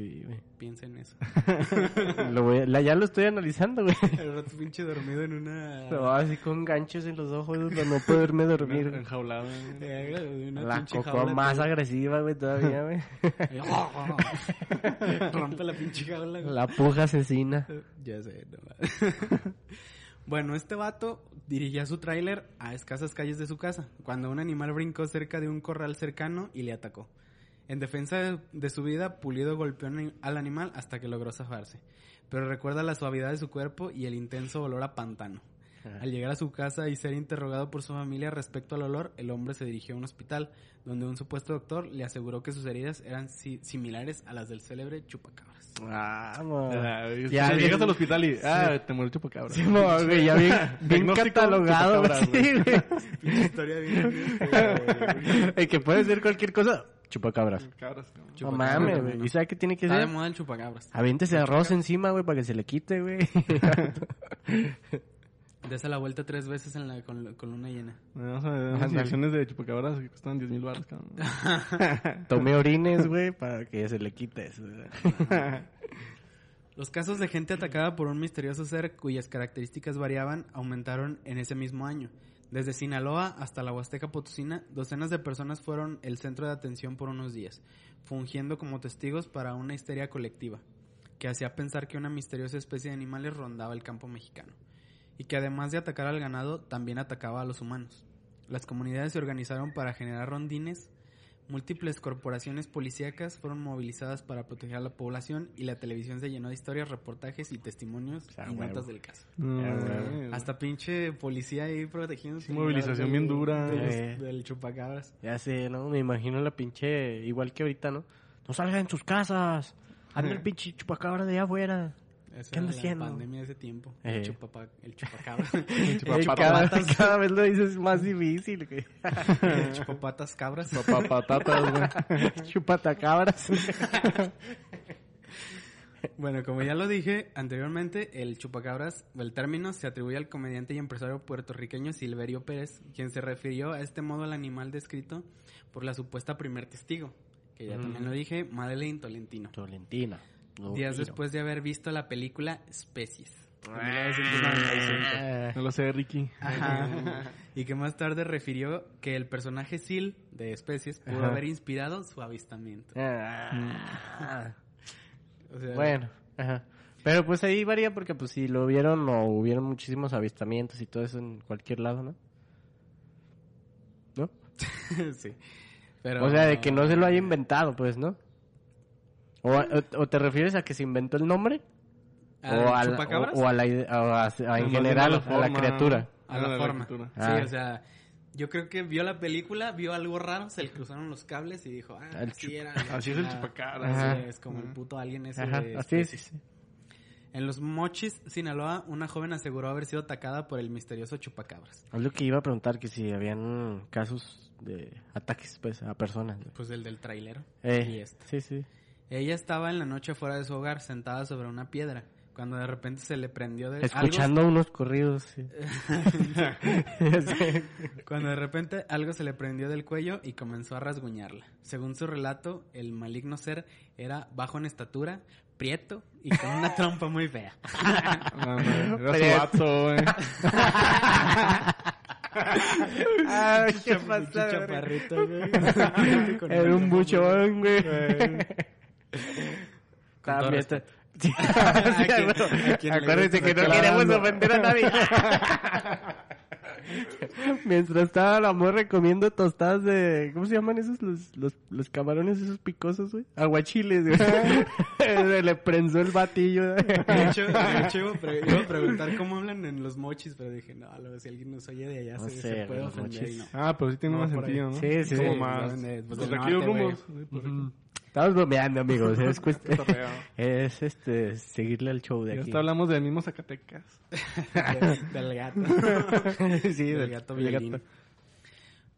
Sí, güey. Piensa en eso. [laughs] Lo voy a- la- ya lo estoy analizando, güey. [laughs] El rato pinche dormido en una... No, así con ganchos en los ojos para no poderme dormir. Enjaulado. Eh, una La pinche coco jaula, más agresiva, güey, todavía, güey. [laughs] Rompe la pinche jaula. güey. La puja asesina. Ya sé, no. Bueno, este vato dirigía su tráiler a escasas calles de su casa, cuando un animal brincó cerca de un corral cercano y le atacó. En defensa de, de su vida, Pulido golpeó al animal hasta que logró zafarse. Pero recuerda la suavidad de su cuerpo y el intenso olor a pantano. Al llegar a su casa y ser interrogado por su familia respecto al olor, el hombre se dirigió a un hospital, donde un supuesto doctor le aseguró que sus heridas eran si- similares a las del célebre chupacabras. Vamos. Ah, Ya, si bien- llegas al hospital y, ah, te muere el chupacabra. Sí, mo, güey, ya bien, [laughs] bien catalogado, güey. chupacabras, Sí, güey. Historia bien... [laughs] El que puede ser cualquier cosa. Chupacabras. Cabras, cabrón. No Chupacabras, mames, güey. no. ¿Y sabe qué tiene que Está de ser? moda el chupacabras. Aviéntese arroz encima, güey, para que se le quite, güey. [laughs] Dese la vuelta tres veces en la, con, con luna llena. Vamos a ver Ándale. inyecciones de chupacabras que cuestan 10 mil baros, cabrón. [laughs] [laughs] Tome orines, güey, para que se le quite eso. Los casos de gente atacada por un misterioso ser cuyas características variaban aumentaron en ese mismo año. Desde Sinaloa hasta la Huasteca Potosina, docenas de personas fueron el centro de atención por unos días, fungiendo como testigos para una histeria colectiva, que hacía pensar que una misteriosa especie de animales rondaba el campo mexicano, y que además de atacar al ganado, también atacaba a los humanos. Las comunidades se organizaron para generar rondines, múltiples corporaciones policíacas fueron movilizadas para proteger a la población y la televisión se llenó de historias, reportajes y testimonios Ah, y huevo. notas del caso. No, güey. Hasta pinche policía ahí protegiendo. Sí, movilización bien dura. Eh. Del chupacabras. Ya sé, ¿no? Me imagino la pinche, igual que ahorita, ¿no? No salgan de sus casas. Anda el pinche chupacabra de allá afuera. Esa ¿Qué anda haciendo? la pandemia de ese tiempo. Eh. El, chupapa, el chupacabra. [laughs] Eh, Chupapatas. cada, vez lo dices más difícil, güey. el chupapatas cabras. Papá patatas, güey. [laughs] Chupatacabras. Bueno, como ya lo dije anteriormente, el chupacabras, el término se atribuye al comediante y empresario puertorriqueño Silverio Pérez, quien se refirió a este modo al animal descrito por la supuesta primer testigo, que ya Mm. también lo dije, Madeleine Tolentino. Tolentina. No, días después de haber visto la película Especies. de Ah. 1995. No lo sé, Ricky. Ajá. [laughs] Y que más tarde refirió que el personaje Sil de Especies pudo Ajá. haber inspirado su avistamiento. Ah. O sea, Bueno, ajá. Pero pues ahí varía porque pues si lo vieron o hubieron muchísimos avistamientos y todo eso en cualquier lado, ¿no? ¿No? [laughs] sí. Pero, O sea, de que no se lo haya inventado, pues, ¿no? O, o- o te refieres a que se inventó el nombre? ¿Al o, a la- chupacabras? o, o a la o a- a- en Más bien general, a a la la, forma. criatura. A la la forma. criatura. Ah. Sí, o sea, yo creo que vio la película, vio algo raro, se le cruzaron los cables y dijo, ah, El así chup- era. Así es el chupacabras. Así es, como el puto alien ese Ajá, de así es. En los Mochis, Sinaloa, una joven aseguró haber sido atacada por el misterioso chupacabras. Es lo que iba a preguntar, que si habían casos de ataques, pues, a personas. ¿no? Pues el del trailero. Eh, Y este. Sí, sí. Ella estaba en la noche fuera de su hogar, sentada sobre una piedra, cuando de repente se le prendió de Escuchando unos corridos. sí. [laughs] Cuando de repente algo se le prendió del cuello y comenzó a rasguñarla. Según su relato, el maligno ser era bajo en estatura, prieto y con una trompa muy fea. [laughs] No, Era su vato, güey. [laughs] Ay, qué pasa, chaparrito, güey. Con Era un buchón, güey. También está- [laughs] Sí. [laughs] ¿A Sí, quién- bueno, a quién le Acuérdense que no queremos ofender a nadie. [laughs] Mientras estaba la morra comiendo tostadas de... ¿Cómo se llaman esos? Los, los, los camarones esos picosos, güey. Aguachiles, güey. Se le prensó el batillo. De hecho, de hecho iba, a pre- iba a preguntar cómo hablan en los mochis, pero dije, no, luego si alguien nos oye de allá No se, sé, se puede ofender. no. Ah, pero sí tiene No, más ahí. sentido, ¿no? Sí, sí, Como sí. más. Pues, Pues aquí rumos. Estamos bromeando, amigos. [laughs] Es, es este, seguirle al show de aquí. hasta hablamos del mismo Zacatecas. De- [laughs] del gato. [laughs] sí, del del gato gato.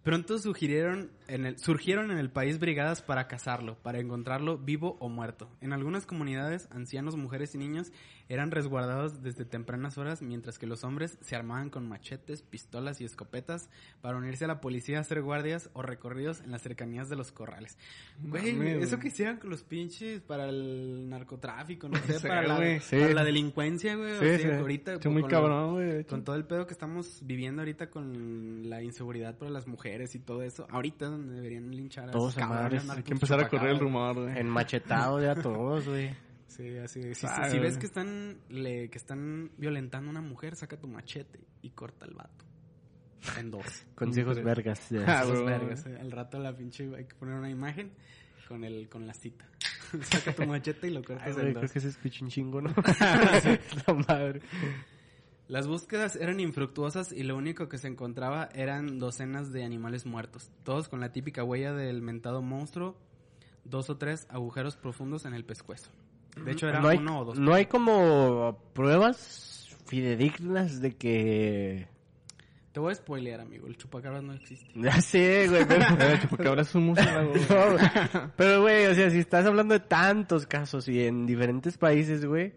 Pronto sugirieron en el, surgieron en el país brigadas para cazarlo, para encontrarlo vivo o muerto. En algunas comunidades, ancianos, mujeres y niños eran resguardados desde tempranas horas, mientras que los hombres se armaban con machetes, pistolas y escopetas para unirse a la policía a hacer guardias o recorridos en las cercanías de los corrales. Güey, eso que hicieran con los pinches para el narcotráfico, no [laughs] sé, Sí, para, la. Sí. para la delincuencia, güey. Sí, o sea, ahorita muy cabrón, con todo el pedo que estamos viviendo ahorita con la inseguridad para las mujeres y todo eso, ahorita es donde deberían linchar a Todos cabrones Hay que empezar a correr el rumor, güey. Enmachetado de a todos, güey. Sí, así de- si, Ah, si ves que están le, que están violentando a una mujer, saca tu machete y corta el vato. En dos. [laughs] Consejos vergas. de- Ah, güey. vergas. Al rato la pinche hay que poner una imagen con el con la cita. [laughs] saca tu machete y lo cortas en creo dos. que ese es escucha un chingo, ¿no? [laughs] La madre. Las búsquedas eran infructuosas y lo único que se encontraba eran docenas de animales muertos, todos con la típica huella del mentado monstruo, dos o tres agujeros profundos en el pescuezo. De hecho, era no hay, uno o dos. no hay como pruebas fidedignas de que... Te voy a spoilear, amigo, el chupacabras no existe. [laughs] Ya sé, güey, pero... [laughs] Eh, Chupacabras es un murciélago. [laughs] No. Pero, güey, o sea, si estás hablando de tantos casos y en diferentes países, güey,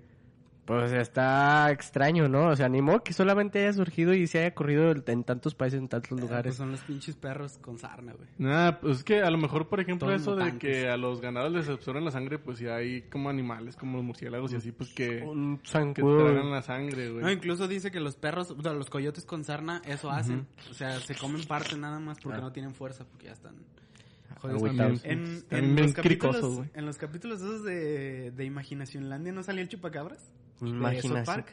Pues está extraño, ¿no? O sea, ni modo que solamente haya surgido y se haya corrido en tantos países, en tantos Pues lugares. son los pinches perros con sarna, güey. Nada, pues es que a lo mejor, por ejemplo, Todos eso de que a los ganados les absorben la sangre, pues ya hay como animales, como los murciélagos y así, pues que, Un que tragan la sangre, güey. No, incluso dice que los perros, o sea, los coyotes con sarna, eso hacen. O sea, se comen parte nada más porque Ah. no tienen fuerza, porque ya están jodidos. Agüitados. En, los capítulos, en los capítulos esos de, de Imaginacionlandia no salía el chupacabras. South Park.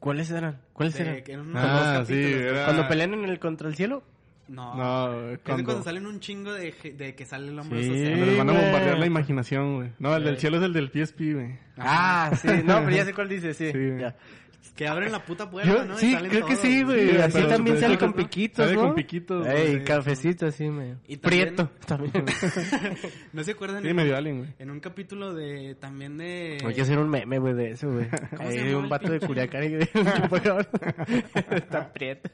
¿Cuáles eran? ¿Cuáles De- eran? unos Ah, dos sí, capítulos. era- Cuando pelean en el contra el cielo. No. No, Es cuando, cuando salen un chingo de, de que sale el hombre Sí. cuando social. les van a bombardear la imaginación, güey. No, el del Sí. cielo es el del PSP, güey. Ah, sí. No, pero ya sé cuál dice, sí. Sí. ya. Que abren la puta puerta, Yo, ¿no? Y sí, salen creo que sí, güey. Sí, Así pero- también pero- sale con piquitos, Sale ¿no? con piquitos, Ey, cafecito así, medio. Y también- Prieto [laughs] también. [laughs] ¿No se acuerdan? Sí, en, medio alien, güey. en un capítulo de también de... Hay que hacer un meme, güey, de eso, güey. [laughs] llamaba un vato de? Culiacán y de. Está prieto.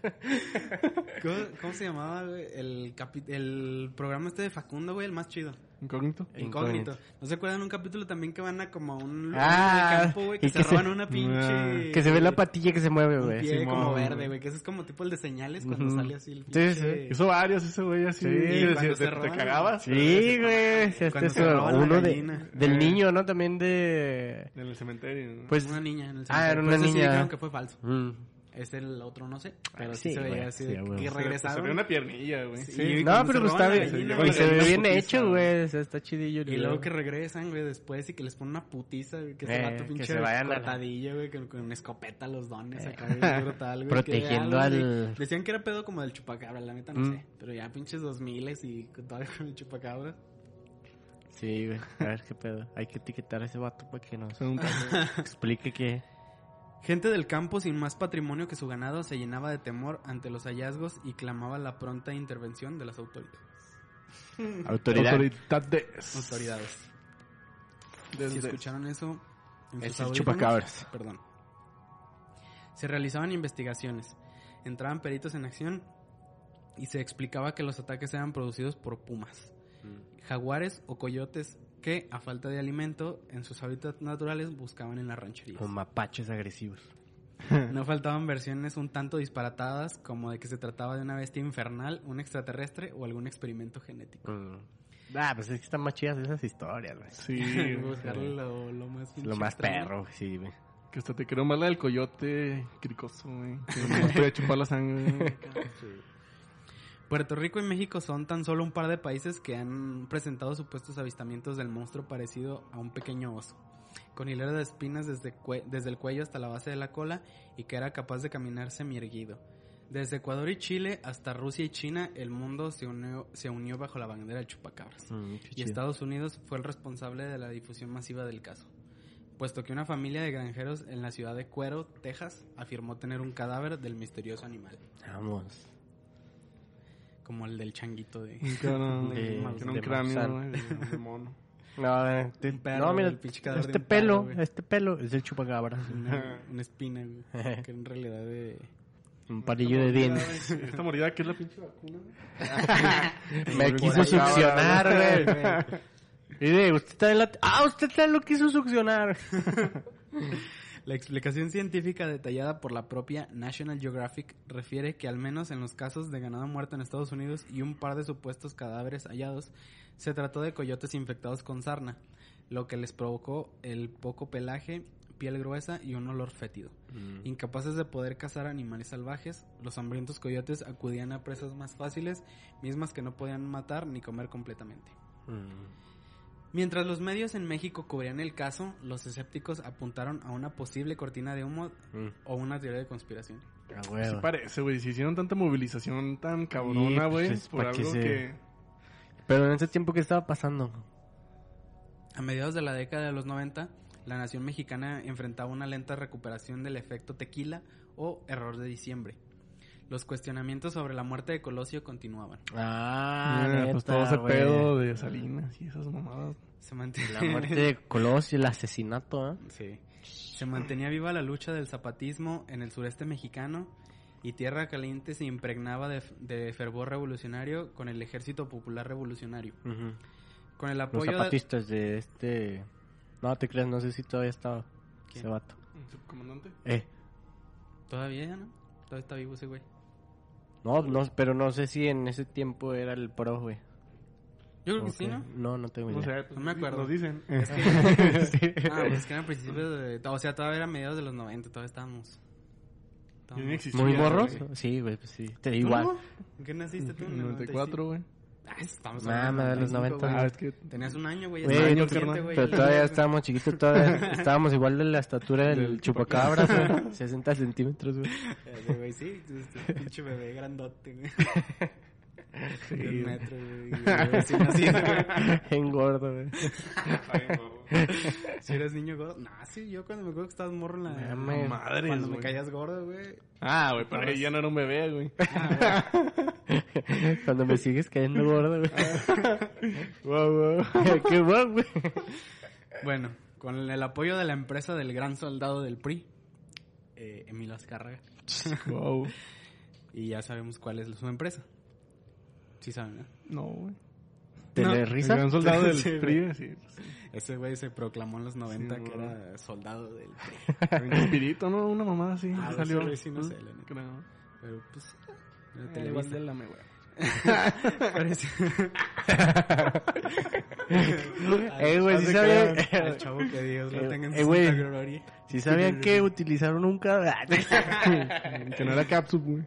¿Cómo, cómo se llamaba, güey? El, capi- el programa este de Facundo, güey, el más chido. Incógnito. Incógnito. ¿No se acuerdan un capítulo también que van a como un lugar Ah, de campo, güey? Que se que se- roban una pinche... Que se ve la patilla que se mueve, güey. Simón, como verde, güey. Que eso es como tipo el de señales cuando sale así el Sí, pinche... sí. Hizo varios ese güey así. Sí, cuando decía, se te, te roban. cagabas. Sí, güey. Sí, Cuando este se es roban la uno de, del Eh. niño, ¿no? También de... En el cementerio. ¿no? Pues... Una niña en el Ah, era cementerio. una sí niña. que fue falso. Es el otro, no sé. Pero sí, sí, se veía güey, así sí, de huevo. que Se- Se, regresaron. ve una piernilla, güey. Sí. Sí, Y no, pero se está bien. Y se güey, ve bien hecho, güey. o sea, Está chidillo. Y luego que regresan, güey, después y que les ponen una putiza, güey, que se Eh, va tu que pinche se vayan a la- cortadilla, güey, con, con escopeta los dones Eh. acá, brutal, güey. Protegiendo al- Decían que era pedo como del chupacabra, la neta no Mm. sé. Pero ya pinches dos miles y todavía con el chupacabra. Sí, güey. A ver qué pedo. Hay que etiquetar a ese vato para que nos [laughs] explique qué. Gente del campo sin más patrimonio que su ganado se llenaba de temor ante los hallazgos y clamaba la pronta intervención de las autoridades. [laughs] Autoridad. Autoridades. Autoridades. Si Desde- escucharon eso, Es el chupacabras. Perdón. Se realizaban investigaciones, entraban peritos en acción y se explicaba que los ataques eran producidos por pumas, jaguares o coyotes que, a falta de alimento, en sus hábitats naturales buscaban en las rancherías. Con mapaches agresivos. [laughs] No faltaban versiones un tanto disparatadas como de que se trataba de una bestia infernal, un extraterrestre o algún experimento genético. Mm. Ah, pues es que están más chidas esas historias, güey. Sí. [laughs] Buscarle lo, lo más Lo más extraño. perro, sí, güey. Que hasta te creo más la del coyote cricoso, güey. Que no podía chupar la sangre. [laughs] güey. Puerto Rico y México son tan solo un par de países que han presentado supuestos avistamientos del monstruo parecido a un pequeño oso, con hilera de espinas desde, desde el cuello hasta la base de la cola y que era capaz de caminar semierguido. Desde Ecuador y Chile hasta Rusia y China, el mundo se unió, se unió bajo la bandera de chupacabras. Mm, Y. Estados Unidos fue el responsable de la difusión masiva del caso, puesto que una familia de granjeros en la ciudad de Cuero, Texas, afirmó tener un cadáver del misterioso animal, Vamos. Como el del changuito de... Un cabrón, [laughs] De- Tiene un de cráneo, de, de [laughs] mono. No, eh, te- Un perro, no, mira, el de este pelo, este pelo es el chupacabras. Una, una espina, güey, que en realidad de... Un palillo de dientes. Esta mordida que es la pinche vacuna, güey. [laughs] Me quiso succionar, güey. Y de, usted también la... Ah, usted también lo quiso succionar. La explicación científica detallada por la propia National Geographic refiere que al menos en los casos de ganado muerto en Estados Unidos y un par de supuestos cadáveres hallados, se trató de coyotes infectados con sarna, lo que les provocó el poco pelaje, piel gruesa y un olor fétido. Incapaces de poder cazar animales salvajes, los hambrientos coyotes acudían a presas más fáciles, mismas que no podían matar ni comer completamente. Mientras los medios en México cubrían el caso, los escépticos apuntaron a una posible cortina de humo Mm. o una teoría de conspiración. Ah, Sí parece, güey. Si hicieron tanta movilización tan cabrona, pues, güey, por que algo que... Pero en ese tiempo, ¿qué estaba pasando? A mediados de la década de los 90, la nación mexicana enfrentaba una lenta recuperación del efecto tequila o error de diciembre. Los cuestionamientos sobre la muerte de Colosio continuaban. Ah, pues todo ese pedo de Salinas y esas mamadas. Se mantenía, La muerte de [laughs] Colosio, el asesinato, ¿eh? Sí. Se mantenía viva la lucha del zapatismo en el sureste mexicano y Tierra Caliente se impregnaba de, de fervor revolucionario con el Ejército Popular Revolucionario. Con el Los apoyo de- zapatistas de este... No te creas, no sé si todavía estaba ¿Quién? ese vato. Subcomandante. Eh. Todavía, ¿no? Todavía está vivo ese güey. No, no, pero no sé si en ese tiempo era el pro, güey. Yo creo que Ok. sí, ¿no? No, no tengo idea. sé, pues, No me acuerdo. Nos dicen. [laughs] [laughs] Sí. Ah, pues es que era a principios de... O sea, todavía era mediados de los 90, todavía estábamos... Estábamos- ¿Muy morros? Sí, güey, pues sí. Te ¿Tú igual. ¿En qué naciste tú? En el 94, güey. Ah, estamos hablando de los 95, 90. güey. Ah, es que... Tenías un año, güey. Güey, no, güey. Pero todavía [laughs] estábamos chiquitos, todavía estábamos igual de la estatura del, Del chupacabras, güey. 60 centímetros, güey. Ese güey, sí, pinche bebé grandote, güey. [laughs] Sí, De un güey. metro, güey. güey. [laughs] Engordo, güey. Si eres niño gordo. Nah, sí, yo cuando me acuerdo que estabas morro en la. Madres, cuando me güey. caías gordo, güey. Ah, güey, pero ahí ya no era un bebé, güey. [laughs] Cuando me sigues cayendo gordo, güey. [laughs] Wow, wow. Qué guapo, güey. Bueno, con el apoyo de la empresa del gran soldado del PRI, eh, Emilio Azcárraga. Wow. Y ya sabemos cuál es su empresa. Sí saben, ¿no? No, güey. ¿Te El risa? gran soldado del [laughs] Sí, güey. PRI, sí. pues, sí. Ese güey se proclamó en los 90 Sí, que era soldado del PRI. [laughs] Un espíritu, ¿no? Una mamada así. Ah, salió. sí no sé, la neta. Creo. Pero pues. Eh, Televisa. igual de la me, güey. Parece- [laughs] Eh, güey, sí de sabían... Chavo que Dios lo Eh, tenga en eh, su güey. Sí sabían que utilizaron un. [laughs] Que no era cápsula, güey.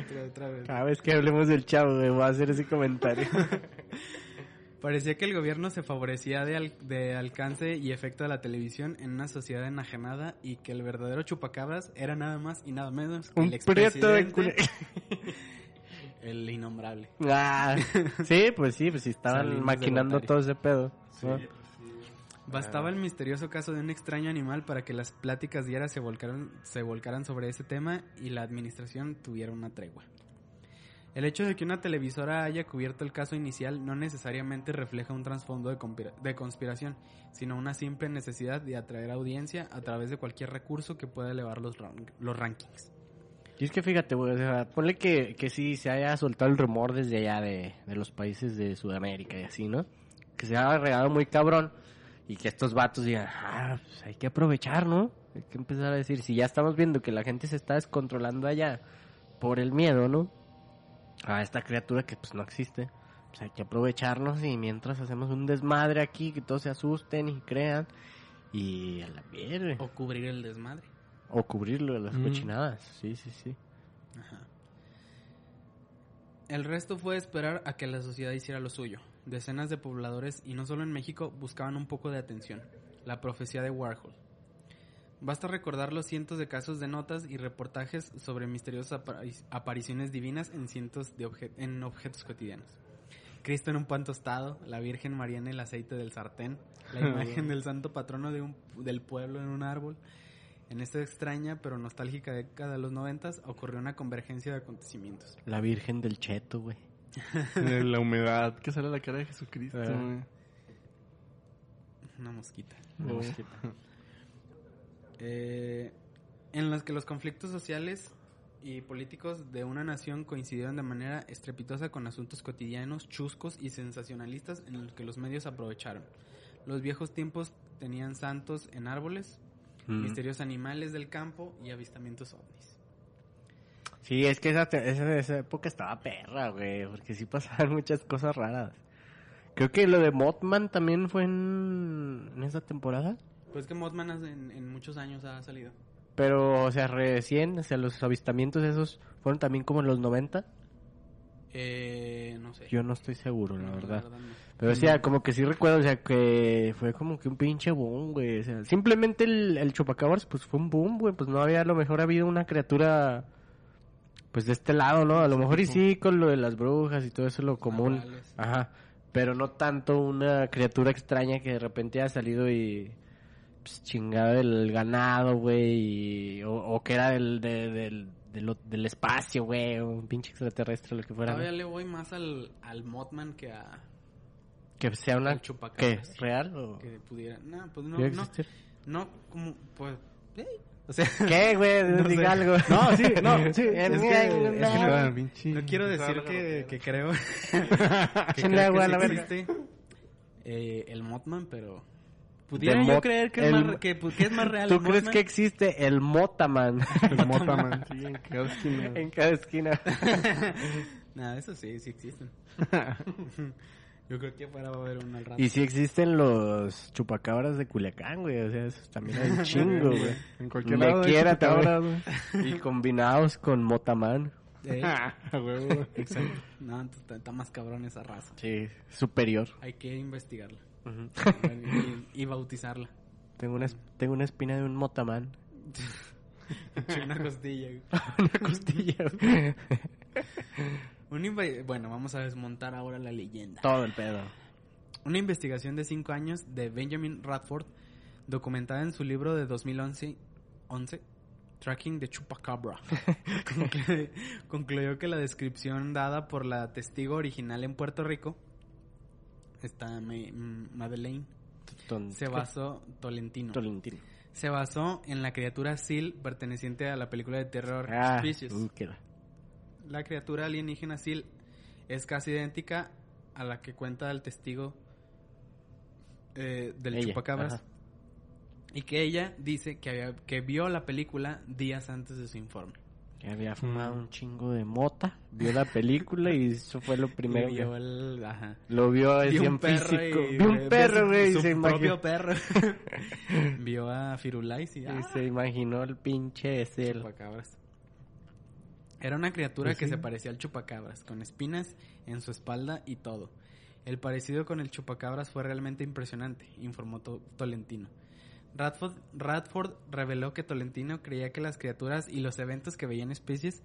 Otra, otra vez. Cada vez que hablemos del chavo, güey, voy a hacer ese comentario. [laughs] Parecía que el gobierno se favorecía de, al- de alcance y efecto de la televisión en una sociedad enajenada y que el verdadero chupacabras era nada más y nada menos que Un el prieto de expresidente, el innombrable. Ah, [laughs] sí, pues sí, pues sí, estaban Salimos maquinando todo ese pedo. ¿no? Bastaba el misterioso caso de un extraño animal para que las pláticas diarias se volcaran, se volcaran sobre ese tema y la administración tuviera una tregua. El hecho de que una televisora haya cubierto el caso inicial no necesariamente refleja un trasfondo de, conspiración, sino una simple necesidad de atraer audiencia a través de cualquier recurso que pueda elevar los, ran- los rankings. Y es que fíjate, güey, ponle que, que sí se haya soltado el rumor desde allá de, de los países de Sudamérica y así, ¿no? Que se haya regado muy cabrón y que estos vatos digan, ah, pues hay que aprovechar, ¿no? Hay que empezar a decir, si ya estamos viendo que la gente se está descontrolando allá por el miedo, ¿no? A esta criatura que pues no existe. Pues hay que aprovecharnos y mientras hacemos un desmadre aquí, que todos se asusten y crean. Y a la mierda. O cubrir el desmadre. O cubrirlo de las Mm. cochinadas. Sí, sí, sí. Ajá. El resto fue esperar a que la sociedad hiciera lo suyo. Decenas de pobladores, y no solo en México, buscaban un poco de atención. La profecía de Warhol. Basta recordar los cientos de casos de notas y reportajes sobre misteriosas apari- apariciones divinas en cientos de obje- en objetos cotidianos. Cristo en un pan tostado, la Virgen María en el aceite del sartén, la [laughs] imagen del santo patrono de un- del pueblo en un árbol. En esta extraña pero nostálgica década de los noventas ocurrió una convergencia de acontecimientos. La Virgen del Cheto, güey. [laughs] La humedad que sale a la cara de Jesucristo, Ah. Una mosquita. Oh. Eh, en las que los conflictos sociales y políticos de una nación coincidieron de manera estrepitosa con asuntos cotidianos, chuscos y sensacionalistas en los que los medios aprovecharon. Los viejos tiempos tenían santos en árboles, Mm. misterios animales del campo y avistamientos ovnis. Sí, es que esa, esa, esa época estaba perra, güey, porque sí pasaban [laughs] muchas cosas raras. Creo que lo de Mothman también fue en, en esa temporada. Pues que Mothman en, en muchos años ha salido. Pero, o sea, recién, o sea, los avistamientos esos fueron también como en los 90. Eh, no sé. Yo no estoy seguro, la No, verdad. no. Pero, o sea, como que sí recuerdo, o sea, que fue como que un pinche boom, güey. O sea, simplemente el, el chupacabras, pues fue un boom, güey. Pues no había a lo mejor habido una criatura, pues de este lado, ¿no? A lo mejor y sí con lo de las brujas y todo eso, lo común. Ajá. Pero no tanto una criatura extraña que de repente haya salido y pues, chingada del ganado, güey. y- O, o que era del, de- del, del, del espacio, güey. o Un pinche extraterrestre, lo que fuera. ¿no? Todavía le voy más al, al Mothman que a Que sea una... chupacabras. ¿Real o...? Que pudiera. No, pues no, ¿Llega a no, no, como, pues, eh, o sea, [laughs] ¿Qué, güey? No Diga sé. algo. No, sí, no, [laughs] sí. Es Es que- que, es que no, no- quiero decir que, que [laughs] creo, que, agua que sí existe eh, el Mothman, pero Pudiera yo creer que es, el- más, que, que es más real. ¿Tú el crees Mothman? que existe el Motaman El Motaman, sí, en cada esquina. en cada esquina? Nah, eso sí, sí existen. Yo creo que fuera va a haber uno al rato. Y sí existen los chupacabras de Culiacán, güey. O sea, esos también hay un [laughs] chingo, güey. En cualquier Me lado quiera chupacabras, güey. Y combinados con Motaman. Eh, [laughs] A huevo, güey. exacto. No, entonces está, está más cabrón esa raza. Sí, superior. Hay que investigarla. [laughs] Y, y bautizarla. Tengo una, tengo una espina de un Motaman. Una costilla. güey. una costilla. güey. Bueno, vamos a desmontar ahora la leyenda. Todo el pedo. Una investigación de cinco años de Benjamin Radford, documentada en su libro de 2011, 11, Tracking the Chupacabra, [laughs] conclu- concluyó que la descripción dada por la testigo original en Puerto Rico, mm, Madeleine, se basó, Tolentino, Tolentino. se basó en la criatura Seal perteneciente a la película de terror Ah, Species. uh, qué. La criatura alienígena Seal es casi idéntica a la que cuenta el testigo eh, del Ella, chupacabras. ajá. Y que ella dice que, había, que vio la película días antes de su informe. Que había fumado un chingo de mota, vio la película y eso fue lo [laughs] primero Y que... vio el, ajá. Lo vio así en físico. y Vio un perro, su- güey, y Su se propio imaginó, perro. [laughs] vio a Firulais y y ah, se imaginó el pinche ese... chupacabras. Era una criatura Pues que sí. se parecía al chupacabras, con espinas en su espalda y todo. El parecido con el chupacabras fue realmente impresionante, informó To- Tolentino. Radford, Radford reveló que Tolentino creía que las criaturas y los eventos que veían especies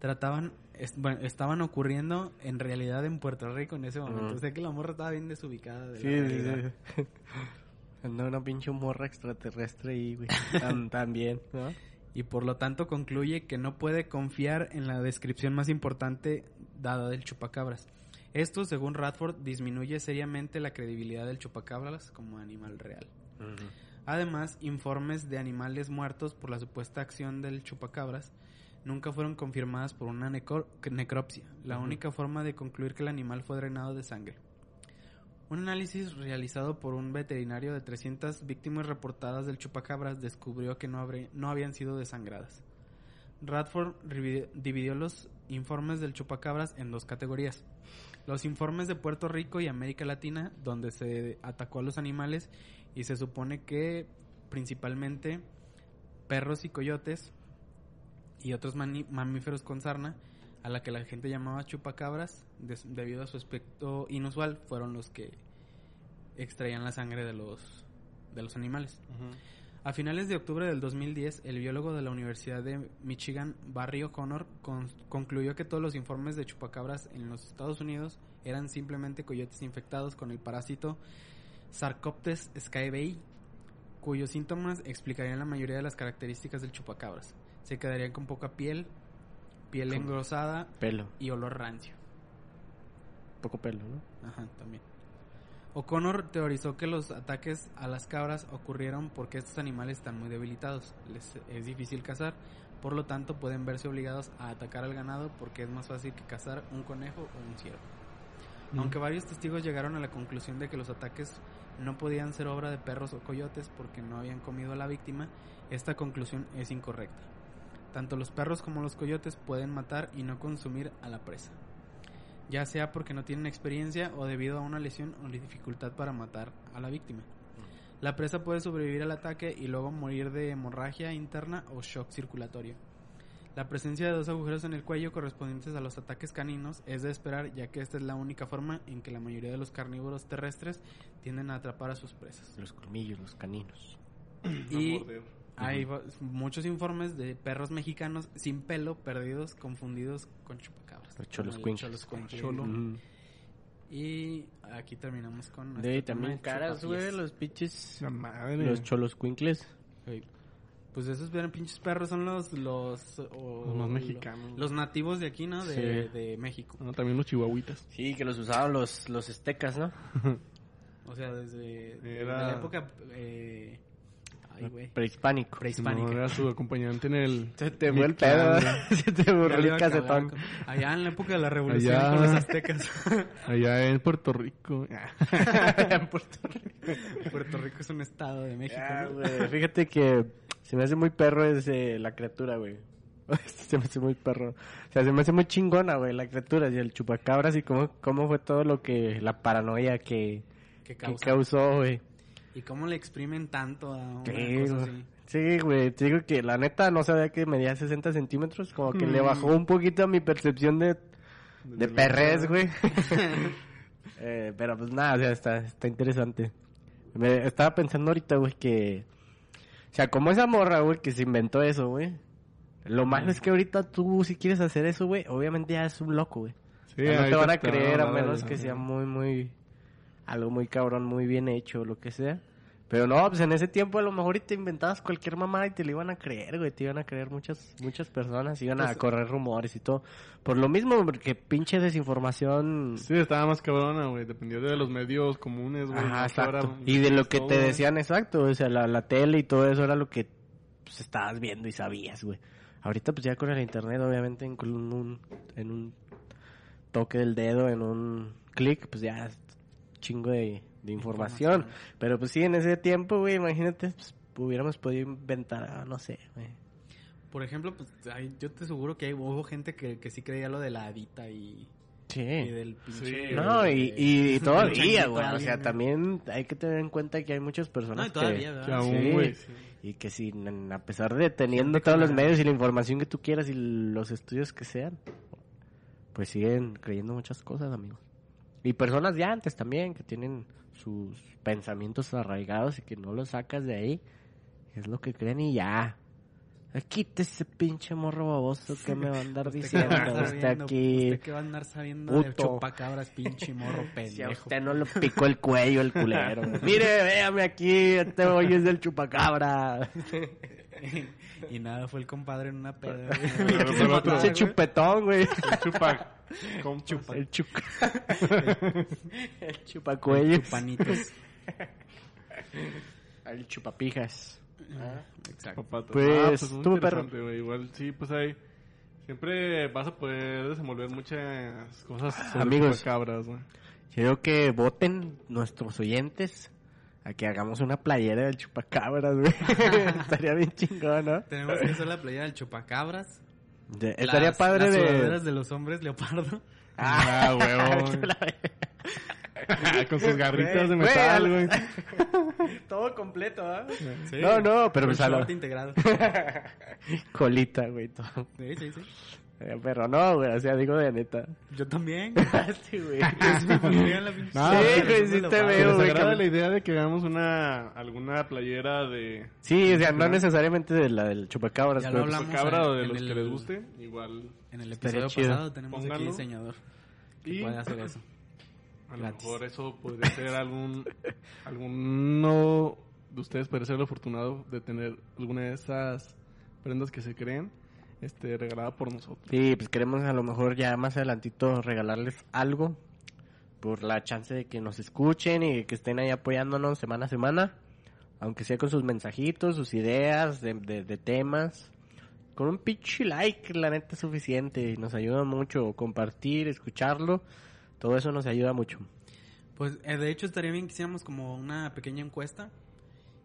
trataban bueno, estaban ocurriendo en realidad en Puerto Rico en ese momento. Ujú. O sea que la morra estaba bien desubicada. De Sí, sí, sí. [laughs] Anda una pinche morra extraterrestre ahí, güey. Tam- También, ¿no? Y por lo tanto concluye que no puede confiar en la descripción más importante dada del chupacabras. Esto, según Radford, disminuye seriamente la credibilidad del chupacabras como animal real. Además, informes de animales muertos por la supuesta acción del chupacabras nunca fueron confirmadas por una necro- necropsia, la única forma de concluir que el animal fue drenado de sangre. Un análisis realizado por un veterinario de 300 víctimas reportadas del chupacabras descubrió que no, habré- habían sido desangradas. Radford dividió los informes del chupacabras en dos categorías. Los informes de Puerto Rico y América Latina, donde se atacó a los animales y se supone que principalmente perros y coyotes y otros mamíferos con sarna, a la que la gente llamaba chupacabras, debido a su aspecto inusual, fueron los que extraían la sangre de los, de los animales. A finales de octubre del 2010, el biólogo de la Universidad de Michigan, Barry O'Connor, con- concluyó que todos los informes de chupacabras en los Estados Unidos eran simplemente coyotes infectados con el parásito Sarcoptes skybei, cuyos síntomas explicarían la mayoría de las características del chupacabras. Se quedarían con poca piel, piel engrosada Pelo. y olor rancio. Poco pelo, ¿no? Ajá, también. O'Connor teorizó que los ataques a las cabras ocurrieron porque estos animales están muy debilitados. Les es difícil cazar, por lo tanto pueden verse obligados a atacar al ganado porque es más fácil que cazar un conejo o un ciervo. Aunque varios testigos llegaron a la conclusión de que los ataques no podían ser obra de perros o coyotes porque no habían comido a la víctima, esta conclusión es incorrecta. Tanto los perros como los coyotes pueden matar y no consumir a la presa, ya sea porque no tienen experiencia o debido a una lesión o dificultad para matar a la víctima. La presa puede sobrevivir al ataque y luego morir de hemorragia interna o shock circulatorio. La presencia de dos agujeros en el cuello correspondientes a los ataques caninos es de esperar ya que esta es la única forma en que la mayoría de los carnívoros terrestres tienden a atrapar a sus presas. Los colmillos, los caninos. Y hay muchos informes de perros mexicanos sin pelo perdidos confundidos con chupacabras. Los como el choloscuincles. choloscuincle. Cholo. Ujú. Y aquí terminamos con... De también caras, güey, los pinches... La madre. Los cholos cuincles. Sí. Pues esos bien pinches perros son los... Los, o- Los más mexicanos. Los nativos de aquí, ¿no? De, Sí. de México. No, también los chihuahuitas. Sí, que los usaban los, los aztecas, ¿no? O sea, desde, [laughs] la época... Eh, ay, güey. Prehispánico. Prehispánica. No, era su acompañante en el... Se te fue el pedo, [laughs] se te borró el casetón. Allá en la época de la revolución Allá. con los aztecas. [laughs] Allá en Puerto Rico. [laughs] en Puerto Rico. Puerto Rico es un estado de México. Ah, ¿no? Fíjate que se me hace muy perro ese, la criatura, güey. Se me hace muy perro. O sea, se me hace muy chingona, güey, la criatura. Y el chupacabras y cómo, cómo fue todo lo que... La paranoia que, ¿Qué que causa? causó, güey. ¿Y cómo le exprimen tanto a una Sí, cosa güey. así? Sí, güey, te digo que la neta no sabía que medía 60 centímetros, como que le Mm. bajó un poquito a mi percepción de, de perrés, güey. [laughs] [laughs] Eh, pero pues nada, o sea, está, está interesante. Me estaba pensando ahorita, güey, que... O sea, como esa morra, güey, que se inventó eso, güey. Lo malo es que ahorita tú, si quieres hacer eso, güey, obviamente ya es un loco, güey. Sí, O sea, no te van a creer a menos que sea muy, muy... Algo muy cabrón, muy bien hecho, lo que sea. Pero no, pues en ese tiempo a lo mejor y te inventabas cualquier mamá y te lo iban a creer, güey. Te iban a creer muchas muchas personas. Iban a Pues- correr rumores y todo. Por lo mismo, porque pinche desinformación... Sí, estaba más cabrona, güey. Dependía de los medios comunes, güey. Ajá, exacto. Y de lo que todo, te güey. decían, exacto. O sea, la, la tele y todo eso era lo que pues, estabas viendo y sabías, güey. Ahorita, pues ya con el internet, obviamente, en un, en un toque del dedo, en un clic, pues ya chingo de, de información. Información. Pero pues sí, en ese tiempo, güey, imagínate, pues, hubiéramos podido inventar, ah, no sé, güey. Por ejemplo, pues ay, yo te aseguro que hay, hubo gente que, que sí creía lo de la hadita y, Sí. y del pinche... Sí. No, y, y [laughs] del todavía, güey. O sea, también hay que tener en cuenta que hay muchas personas No, y que- todavía, Que ¿verdad? aún, Sí. güey. sí. Y que si, a pesar de teniendo todos los medios y la información que tú quieras y los estudios que sean, pues siguen creyendo muchas cosas, amigos. Y personas de antes también, que tienen sus pensamientos arraigados y que no los sacas de ahí, es lo que creen y ya. Quítese ese pinche morro baboso que me va a andar [laughs] Usted diciendo usted sabiendo- aquí. Usted que va a andar sabiendo de puto. chupacabras, pinche morro [laughs] Si a pendejo. usted no le picó el cuello el culero. [laughs] Mire, véame aquí, este hoy es del chupacabra. Y nada, fue el compadre en una peda. El. [laughs] Pinche chupetón, güey. El chupa. compas. Chupa. El chupa. [laughs] el chupacuello. Chupanitos. El chupapijas. Exacto. Papatas. Pues, Ah, muy güey. Igual, sí, pues ahí. Siempre vas a poder desenvolver muchas cosas sobre Amigos. cabras, güey. Quiero que voten nuestros oyentes a que hagamos una playera del chupacabras, güey. [laughs] Estaría bien chingón, ¿no? Tenemos que hacer la playa del chupacabras. De- estaría Las- padre las de... de los hombres leopardo. Ah, [laughs] huevo. [laughs] Con sus garritas de metal, güey. Todo completo, ¿ah? Sí. No, no, pero pues a lo- integrado. Colita, güey, todo. Sí, sí, sí. Eh, Pero no, güey, o sea, digo de neta. Yo también. [laughs] sí, güey. [laughs] Sí me No, güey, sí te veo, ¿Les güey, agrada que- la idea de que hagamos una alguna playera de Sí, o sea, no necesariamente de la del chupacabras, Ya pero lo pues, hablamos cabra o de los el- que les guste? Igual En el episodio pasado tenemos aquí diseñador que Y- puede hacer eso. a lo Gratis. mejor eso podría ser algún [laughs] alguno de ustedes podría ser el afortunado de tener alguna de esas prendas que se creen este regalada por nosotros. Sí, pues queremos a lo mejor ya más adelantito regalarles algo por la chance de que nos escuchen y que estén ahí apoyándonos semana a semana, aunque sea con sus mensajitos, sus ideas de, de- de temas. Con un pinche like, la neta es suficiente y nos ayuda mucho compartir, escucharlo, todo eso nos ayuda mucho. Pues eh, de hecho estaría bien que hiciéramos como una pequeña encuesta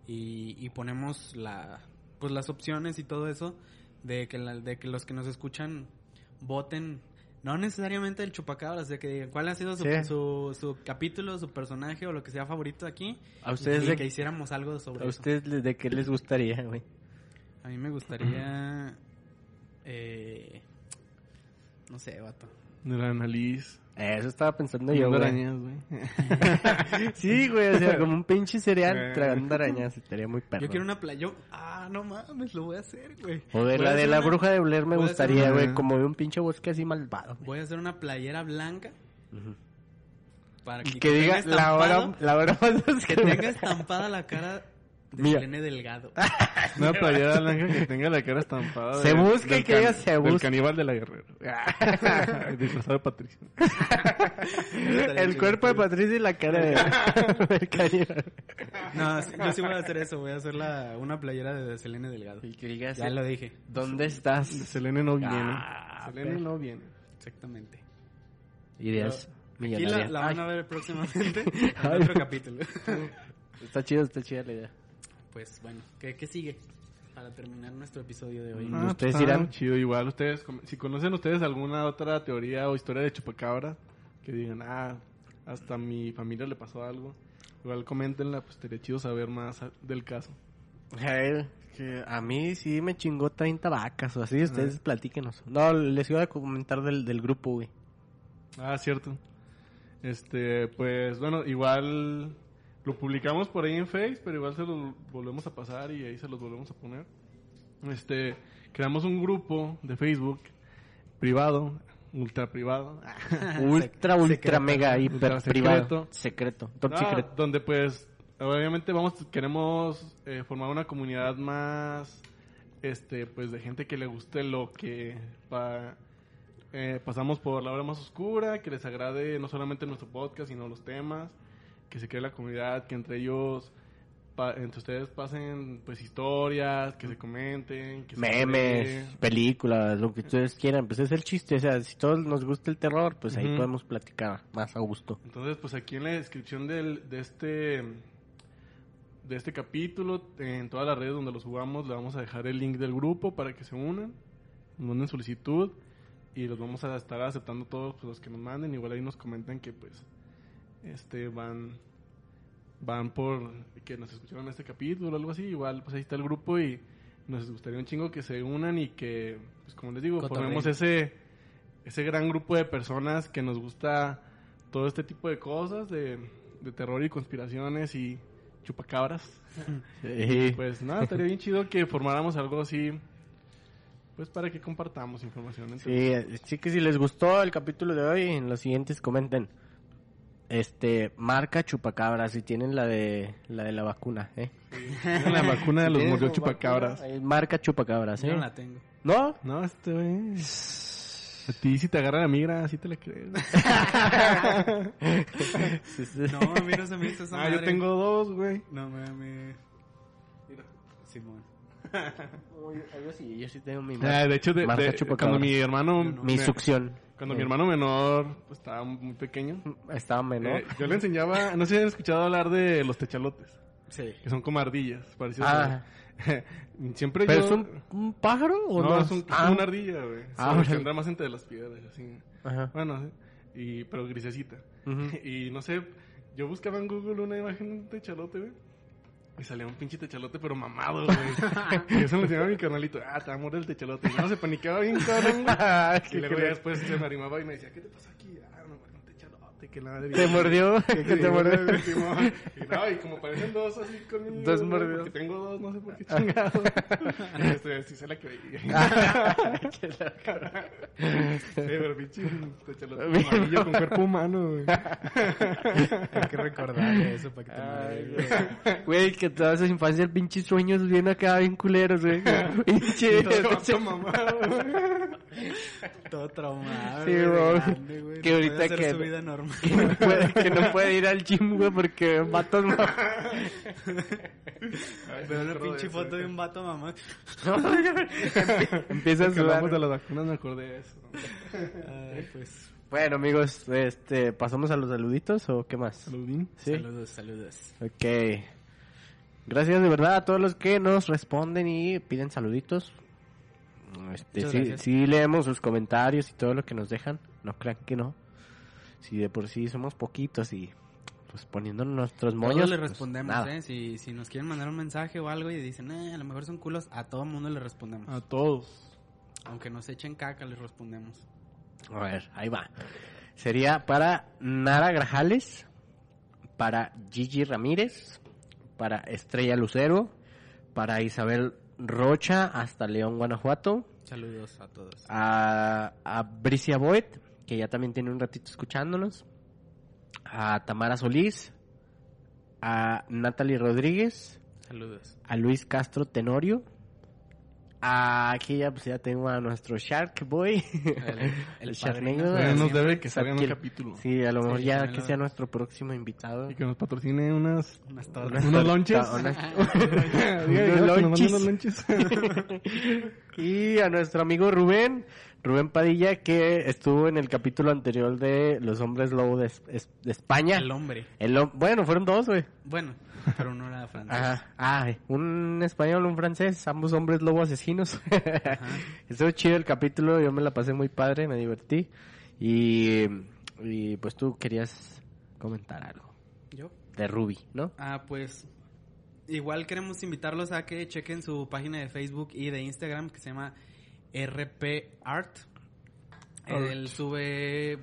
y, y ponemos la pues las opciones y todo eso de que la- de que los que nos escuchan voten no necesariamente el chupacabras, de que digan cuál ha sido su, Sí. su, su capítulo, su personaje o lo que sea favorito aquí. ¿A ustedes y de- que hiciéramos algo sobre ¿A ustedes les- de qué les gustaría, güey? A mí me gustaría eh, no sé, vato. De la nariz. Eso estaba pensando yo, güey. arañas, güey. [laughs] Sí, güey, o sea, [laughs] como un pinche cereal tragando arañas, estaría muy perro. Yo quiero una playa. Ah, no mames, lo voy a hacer, güey. O de Voy la de la una- bruja de Blair me gustaría, una- güey, como de un pinche bosque así malvado. Voy a hacer una playera blanca Ujú. para Y que, que diga la hora, [laughs] la hora más que tenga estampada la cara de Mira. Selene Delgado. Una playera blanca que tenga la cara estampada. Se busca y que diga se Del busca. caníbal de la guerrera. [laughs] [laughs] Disfrazado de Patricia. [laughs] El cuerpo de Patricia y la cara de del caníbal. No, yo sí voy a hacer eso. Voy a hacer la, una playera de Selene Delgado. Y que diga Ya lo dije. ¿Dónde estás? Selene no viene. Ah, Selene pero- no viene. Exactamente. Ideas Aquí la, la van Ay, a ver próximamente en otro capítulo. Está chido, está chida la idea. Pues bueno, ¿qué, qué sigue? Para terminar nuestro episodio de hoy. Ah, Ustedes pues, dirán. Chido, igual ustedes, si conocen ustedes alguna otra teoría o historia de chupacabra, que digan, ah, hasta a mi familia le pasó algo, igual coméntenla, pues estaría chido saber más del caso. Que a mí sí me chingó 30 vacas o así, ustedes platíquenos. No, les iba a comentar del, del grupo, güey. Ah, cierto. Este, pues bueno, igual lo publicamos por ahí en Face, pero igual se los volvemos a pasar y ahí se los volvemos a poner. Este, creamos un grupo de Facebook privado, ultra privado. [laughs] Ultra, ultra, secreto. mega, hiper Ultra privado. secreto. Secreto. Top Ah, secret. Donde pues, obviamente vamos, queremos eh, formar una comunidad más, este, pues de gente que le guste lo que pa- eh, pasamos por la hora más oscura, que les agrade no solamente nuestro podcast, sino los temas, que se cree la comunidad, que entre ellos, pa- entre ustedes pasen pues historias, que se comenten, que Memes, películas, lo que ustedes quieran. Pues es el chiste. O sea, si todos nos gusta el terror, pues ahí podemos platicar más a gusto. Entonces, pues aquí en la descripción del, de este de este capítulo, en todas las redes donde los jugamos, le vamos a dejar el link del grupo para que se unan, nos manden solicitud y los vamos a estar aceptando todos pues, los que nos manden. Igual ahí nos comentan que pues este van van por que nos escucharon este capítulo o algo así. Igual pues ahí está el grupo y nos gustaría un chingo que se unan y que pues como les digo, formemos ese ese gran grupo de personas que nos gusta todo este tipo de cosas, de, de terror y conspiraciones y chupacabras. [laughs] Sí. Pues nada, estaría bien chido que formáramos algo así, pues para que compartamos información. entre Sí, sí que si les gustó el capítulo de hoy, en los siguientes comenten. Este, marca chupacabras si tienen la de la de la vacuna, ¿eh? Tienen la vacuna de los su chupacabras. vacuna, Marca chupacabras, Yo ¿eh? no la tengo. ¿No? No, este güey. [laughs] A ti si te agarra la migra, así te la crees. [laughs] [laughs] No, a mí no se me hizo esa ah, yo tengo dos, güey. No, me... me... Simón. Uy, Yo sí, yo sí tengo mi Ah, de hecho, de- marca de- chupacabras. cuando mi hermano... Yo no. mi me- succión. Cuando mi hermano menor pues, estaba muy pequeño, estaba menor. eh, yo le enseñaba, no sé si han escuchado hablar de los techalotes, Sí. que son como ardillas, parecidos Ah. [laughs] Siempre ¿Pero yo... es un, un pájaro o no? no, es, un, Ah. una ardilla, güey. Ah, Se- anda más entre las piedras, así. Ajá. Bueno, sí. y, pero grisecita. Ujú. [laughs] Y no sé, yo buscaba en Google una imagen de un techalote, güey. Y salía un pinche techalote, pero mamado, güey. y eso le enseñaba mi carnalito. Ah, te va a morir el techalote. Y no, se paniqueaba bien cabrón, güey. [laughs] Y luego ya después se me animaba y me decía, ¿qué te pasa aquí? Ah, techalote, que la madre. ¿Te mordió? ¿Qué [laughs] te mordió? Y no, y como parecen dos así conmigo. Dos mordidos. Porque tengo dos, no sé por qué chingado. [laughs] este, sí se la creí. [laughs] Qué loco. Sí, pero pinche amarillo con cuerpo humano, güey. Hay que recordarle eso para que te Ay, mueras. güey. Que toda esa infancia, el pinche sueños bien acá, bien culeros, güey. Pinche. Todo mamado, güey. Todo traumado. Sí, güey. Que ahorita que- su vida normal. Que no, puede, que no puede ir al gym, güey, porque vatos no. [laughs] Veo una pinche foto de un vato mamá. [laughs] Empieza a hablamos de sudar. las vacunas, me acordé de eso. Ay, pues. Bueno, amigos, este, ¿pasamos a los saluditos o qué más? Saludín. Sí. Saludos, saludos. Ok. Gracias de verdad a todos los que nos responden y piden saluditos. Este, sí leemos sus comentarios y todo lo que nos dejan. No crean que no. Si de por sí somos poquitos y pues poniendo nuestros moños. Todos le pues, respondemos, nada. ¿eh? Si, si nos quieren mandar un mensaje o algo y dicen, eh, a lo mejor son culos, a todo mundo le respondemos. A todos. Aunque nos echen caca, les respondemos. A ver, ahí va. Sería para Nara Grajales, para Gigi Ramírez, para Estrella Lucero, para Isabel Rocha hasta León, Guanajuato, Saludos a todos. a, a Bricia Boyd, que ya también tiene un ratito escuchándonos, a Tamara Solís, a Natalie Rodríguez, Saludos. a Luis Castro Tenorio, a aquí ya, pues ya tengo a nuestro Shark Boy, El, El [laughs] padrino. Todavía nos debe que salga en un capítulo. sí, a lo mejor Sí, ya que sea nuestro próximo invitado. Y que nos patrocine unas... ¿Unos lonches. unos [laughs] [laughs] lonches. Y a nuestro amigo Rubén, Rubén Padilla, que estuvo en el capítulo anterior de Los Hombres Lobo de, Es- de España. El hombre. El bueno, fueron dos, güey. Bueno, pero no era francés. Ajá. Ah, un español, un francés, ambos hombres lobo asesinos. [laughs] Estuvo chido el capítulo, yo me la pasé muy padre, me divertí. Y, y pues tú querías comentar algo ¿Yo? de Ruby, ¿no? Ah, pues igual queremos invitarlos a que chequen su página de Facebook y de Instagram que se llama RP Art. Él sube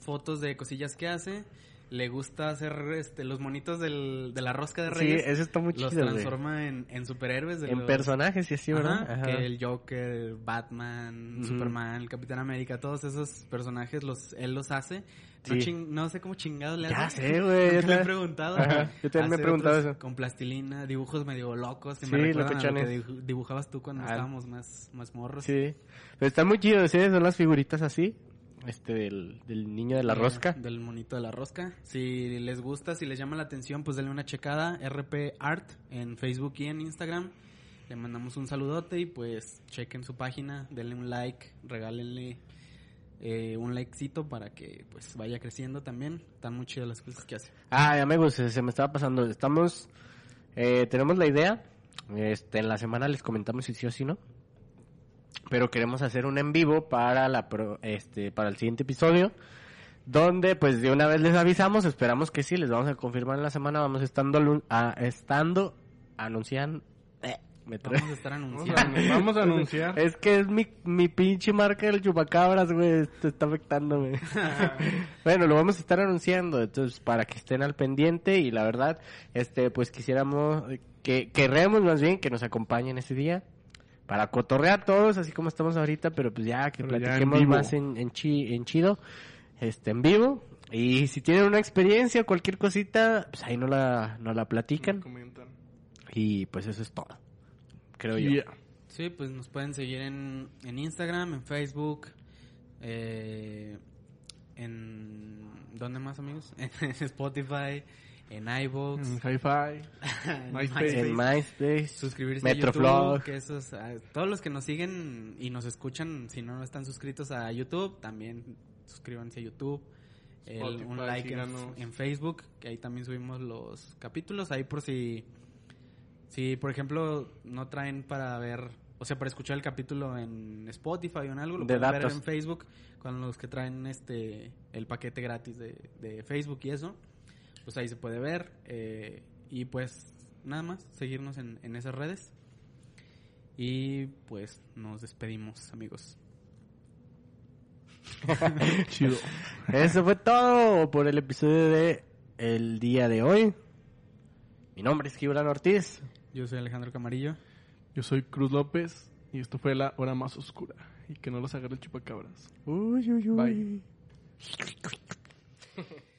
fotos de cosillas que hace. Le gusta hacer este, los monitos del, de la rosca de Sí, Reyes. eso está muy los chido, transforma en, en superhéroes. de En los- personajes y así, ¿verdad? Ajá, Ajá. que el Joker, Batman. Superman, el Capitán América, todos esos personajes los él los hace. No, Sí. no sé cómo chingados le Ya sé, [laughs] güey, Nunca ya le he preguntado. Ajá, yo también me he preguntado eso. Con plastilina, dibujos medio locos. Que Sí, me recuerdan a lo que dibu- dibujabas tú cuando Ah. estábamos más, más morros. Sí. Pero están muy chidos, ¿sí? Son las figuritas así. Este, del, del niño de la rosca. Del monito de la rosca. Si les gusta, si les llama la atención, pues denle una checada. RP Art en Facebook y en Instagram. Le mandamos un saludote y pues chequen su página, denle un like, regálenle eh, un likecito para que pues vaya creciendo también. Están muy chidas las cosas que hace. Ah, gusta, se me estaba pasando. Estamos, eh, tenemos la idea. Este, en la semana les comentamos si sí o si no. Pero queremos hacer un en vivo para la pro- este, para el siguiente episodio. Donde, pues, de una vez les avisamos. Esperamos que sí, les vamos a confirmar en la semana. Vamos estando, a- estando anunciando. Me tra- Vamos a estar [laughs] anunciando. a, vamos a anunciar. Es que es mi, mi pinche marca del chupacabras, güey. Te está afectando, güey. [laughs] [laughs] bueno, lo vamos a estar anunciando. Entonces, para que estén al pendiente. Y la verdad, este, pues quisiéramos, que queremos más bien que nos acompañen ese día. Para cotorrear todos, así como estamos ahorita. Pero pues ya que Pero ya en platiquemos más en, en, chi- en chido. Este, en vivo. Y si tienen una experiencia, cualquier cosita, pues ahí no la, no la platican. Comentan. Y pues eso es todo. Creo yo. Yeah. Sí, pues nos pueden seguir en, en Instagram, en Facebook, eh, en... ¿Dónde más, amigos? [laughs] En Spotify, en iVoox. En Hi-Fi. [laughs] en MySpace. En MySpace. suscribirse a. YouTube, que esos, ah, todos los que nos siguen y nos escuchan, si no están suscritos a YouTube, también suscríbanse a YouTube. El- un like en Facebook, que ahí también subimos los capítulos, ahí por si, si por ejemplo no traen para ver, o sea, para escuchar el capítulo en Spotify o en algo, lo De pueden ver en Facebook, con los que traen este el paquete gratis de, de Facebook y eso, pues ahí se puede ver, eh, y pues nada más, seguirnos en, en esas redes. Y pues nos despedimos, amigos. [laughs] Chido. Eso fue todo por el episodio de el día de hoy. Mi nombre es Gibran Ortiz. Yo soy Alejandro Camarillo. Yo soy Cruz López y esto fue la hora más oscura. Y que no los agarre el chupacabras. Uy, uy, uy. Bye. [laughs]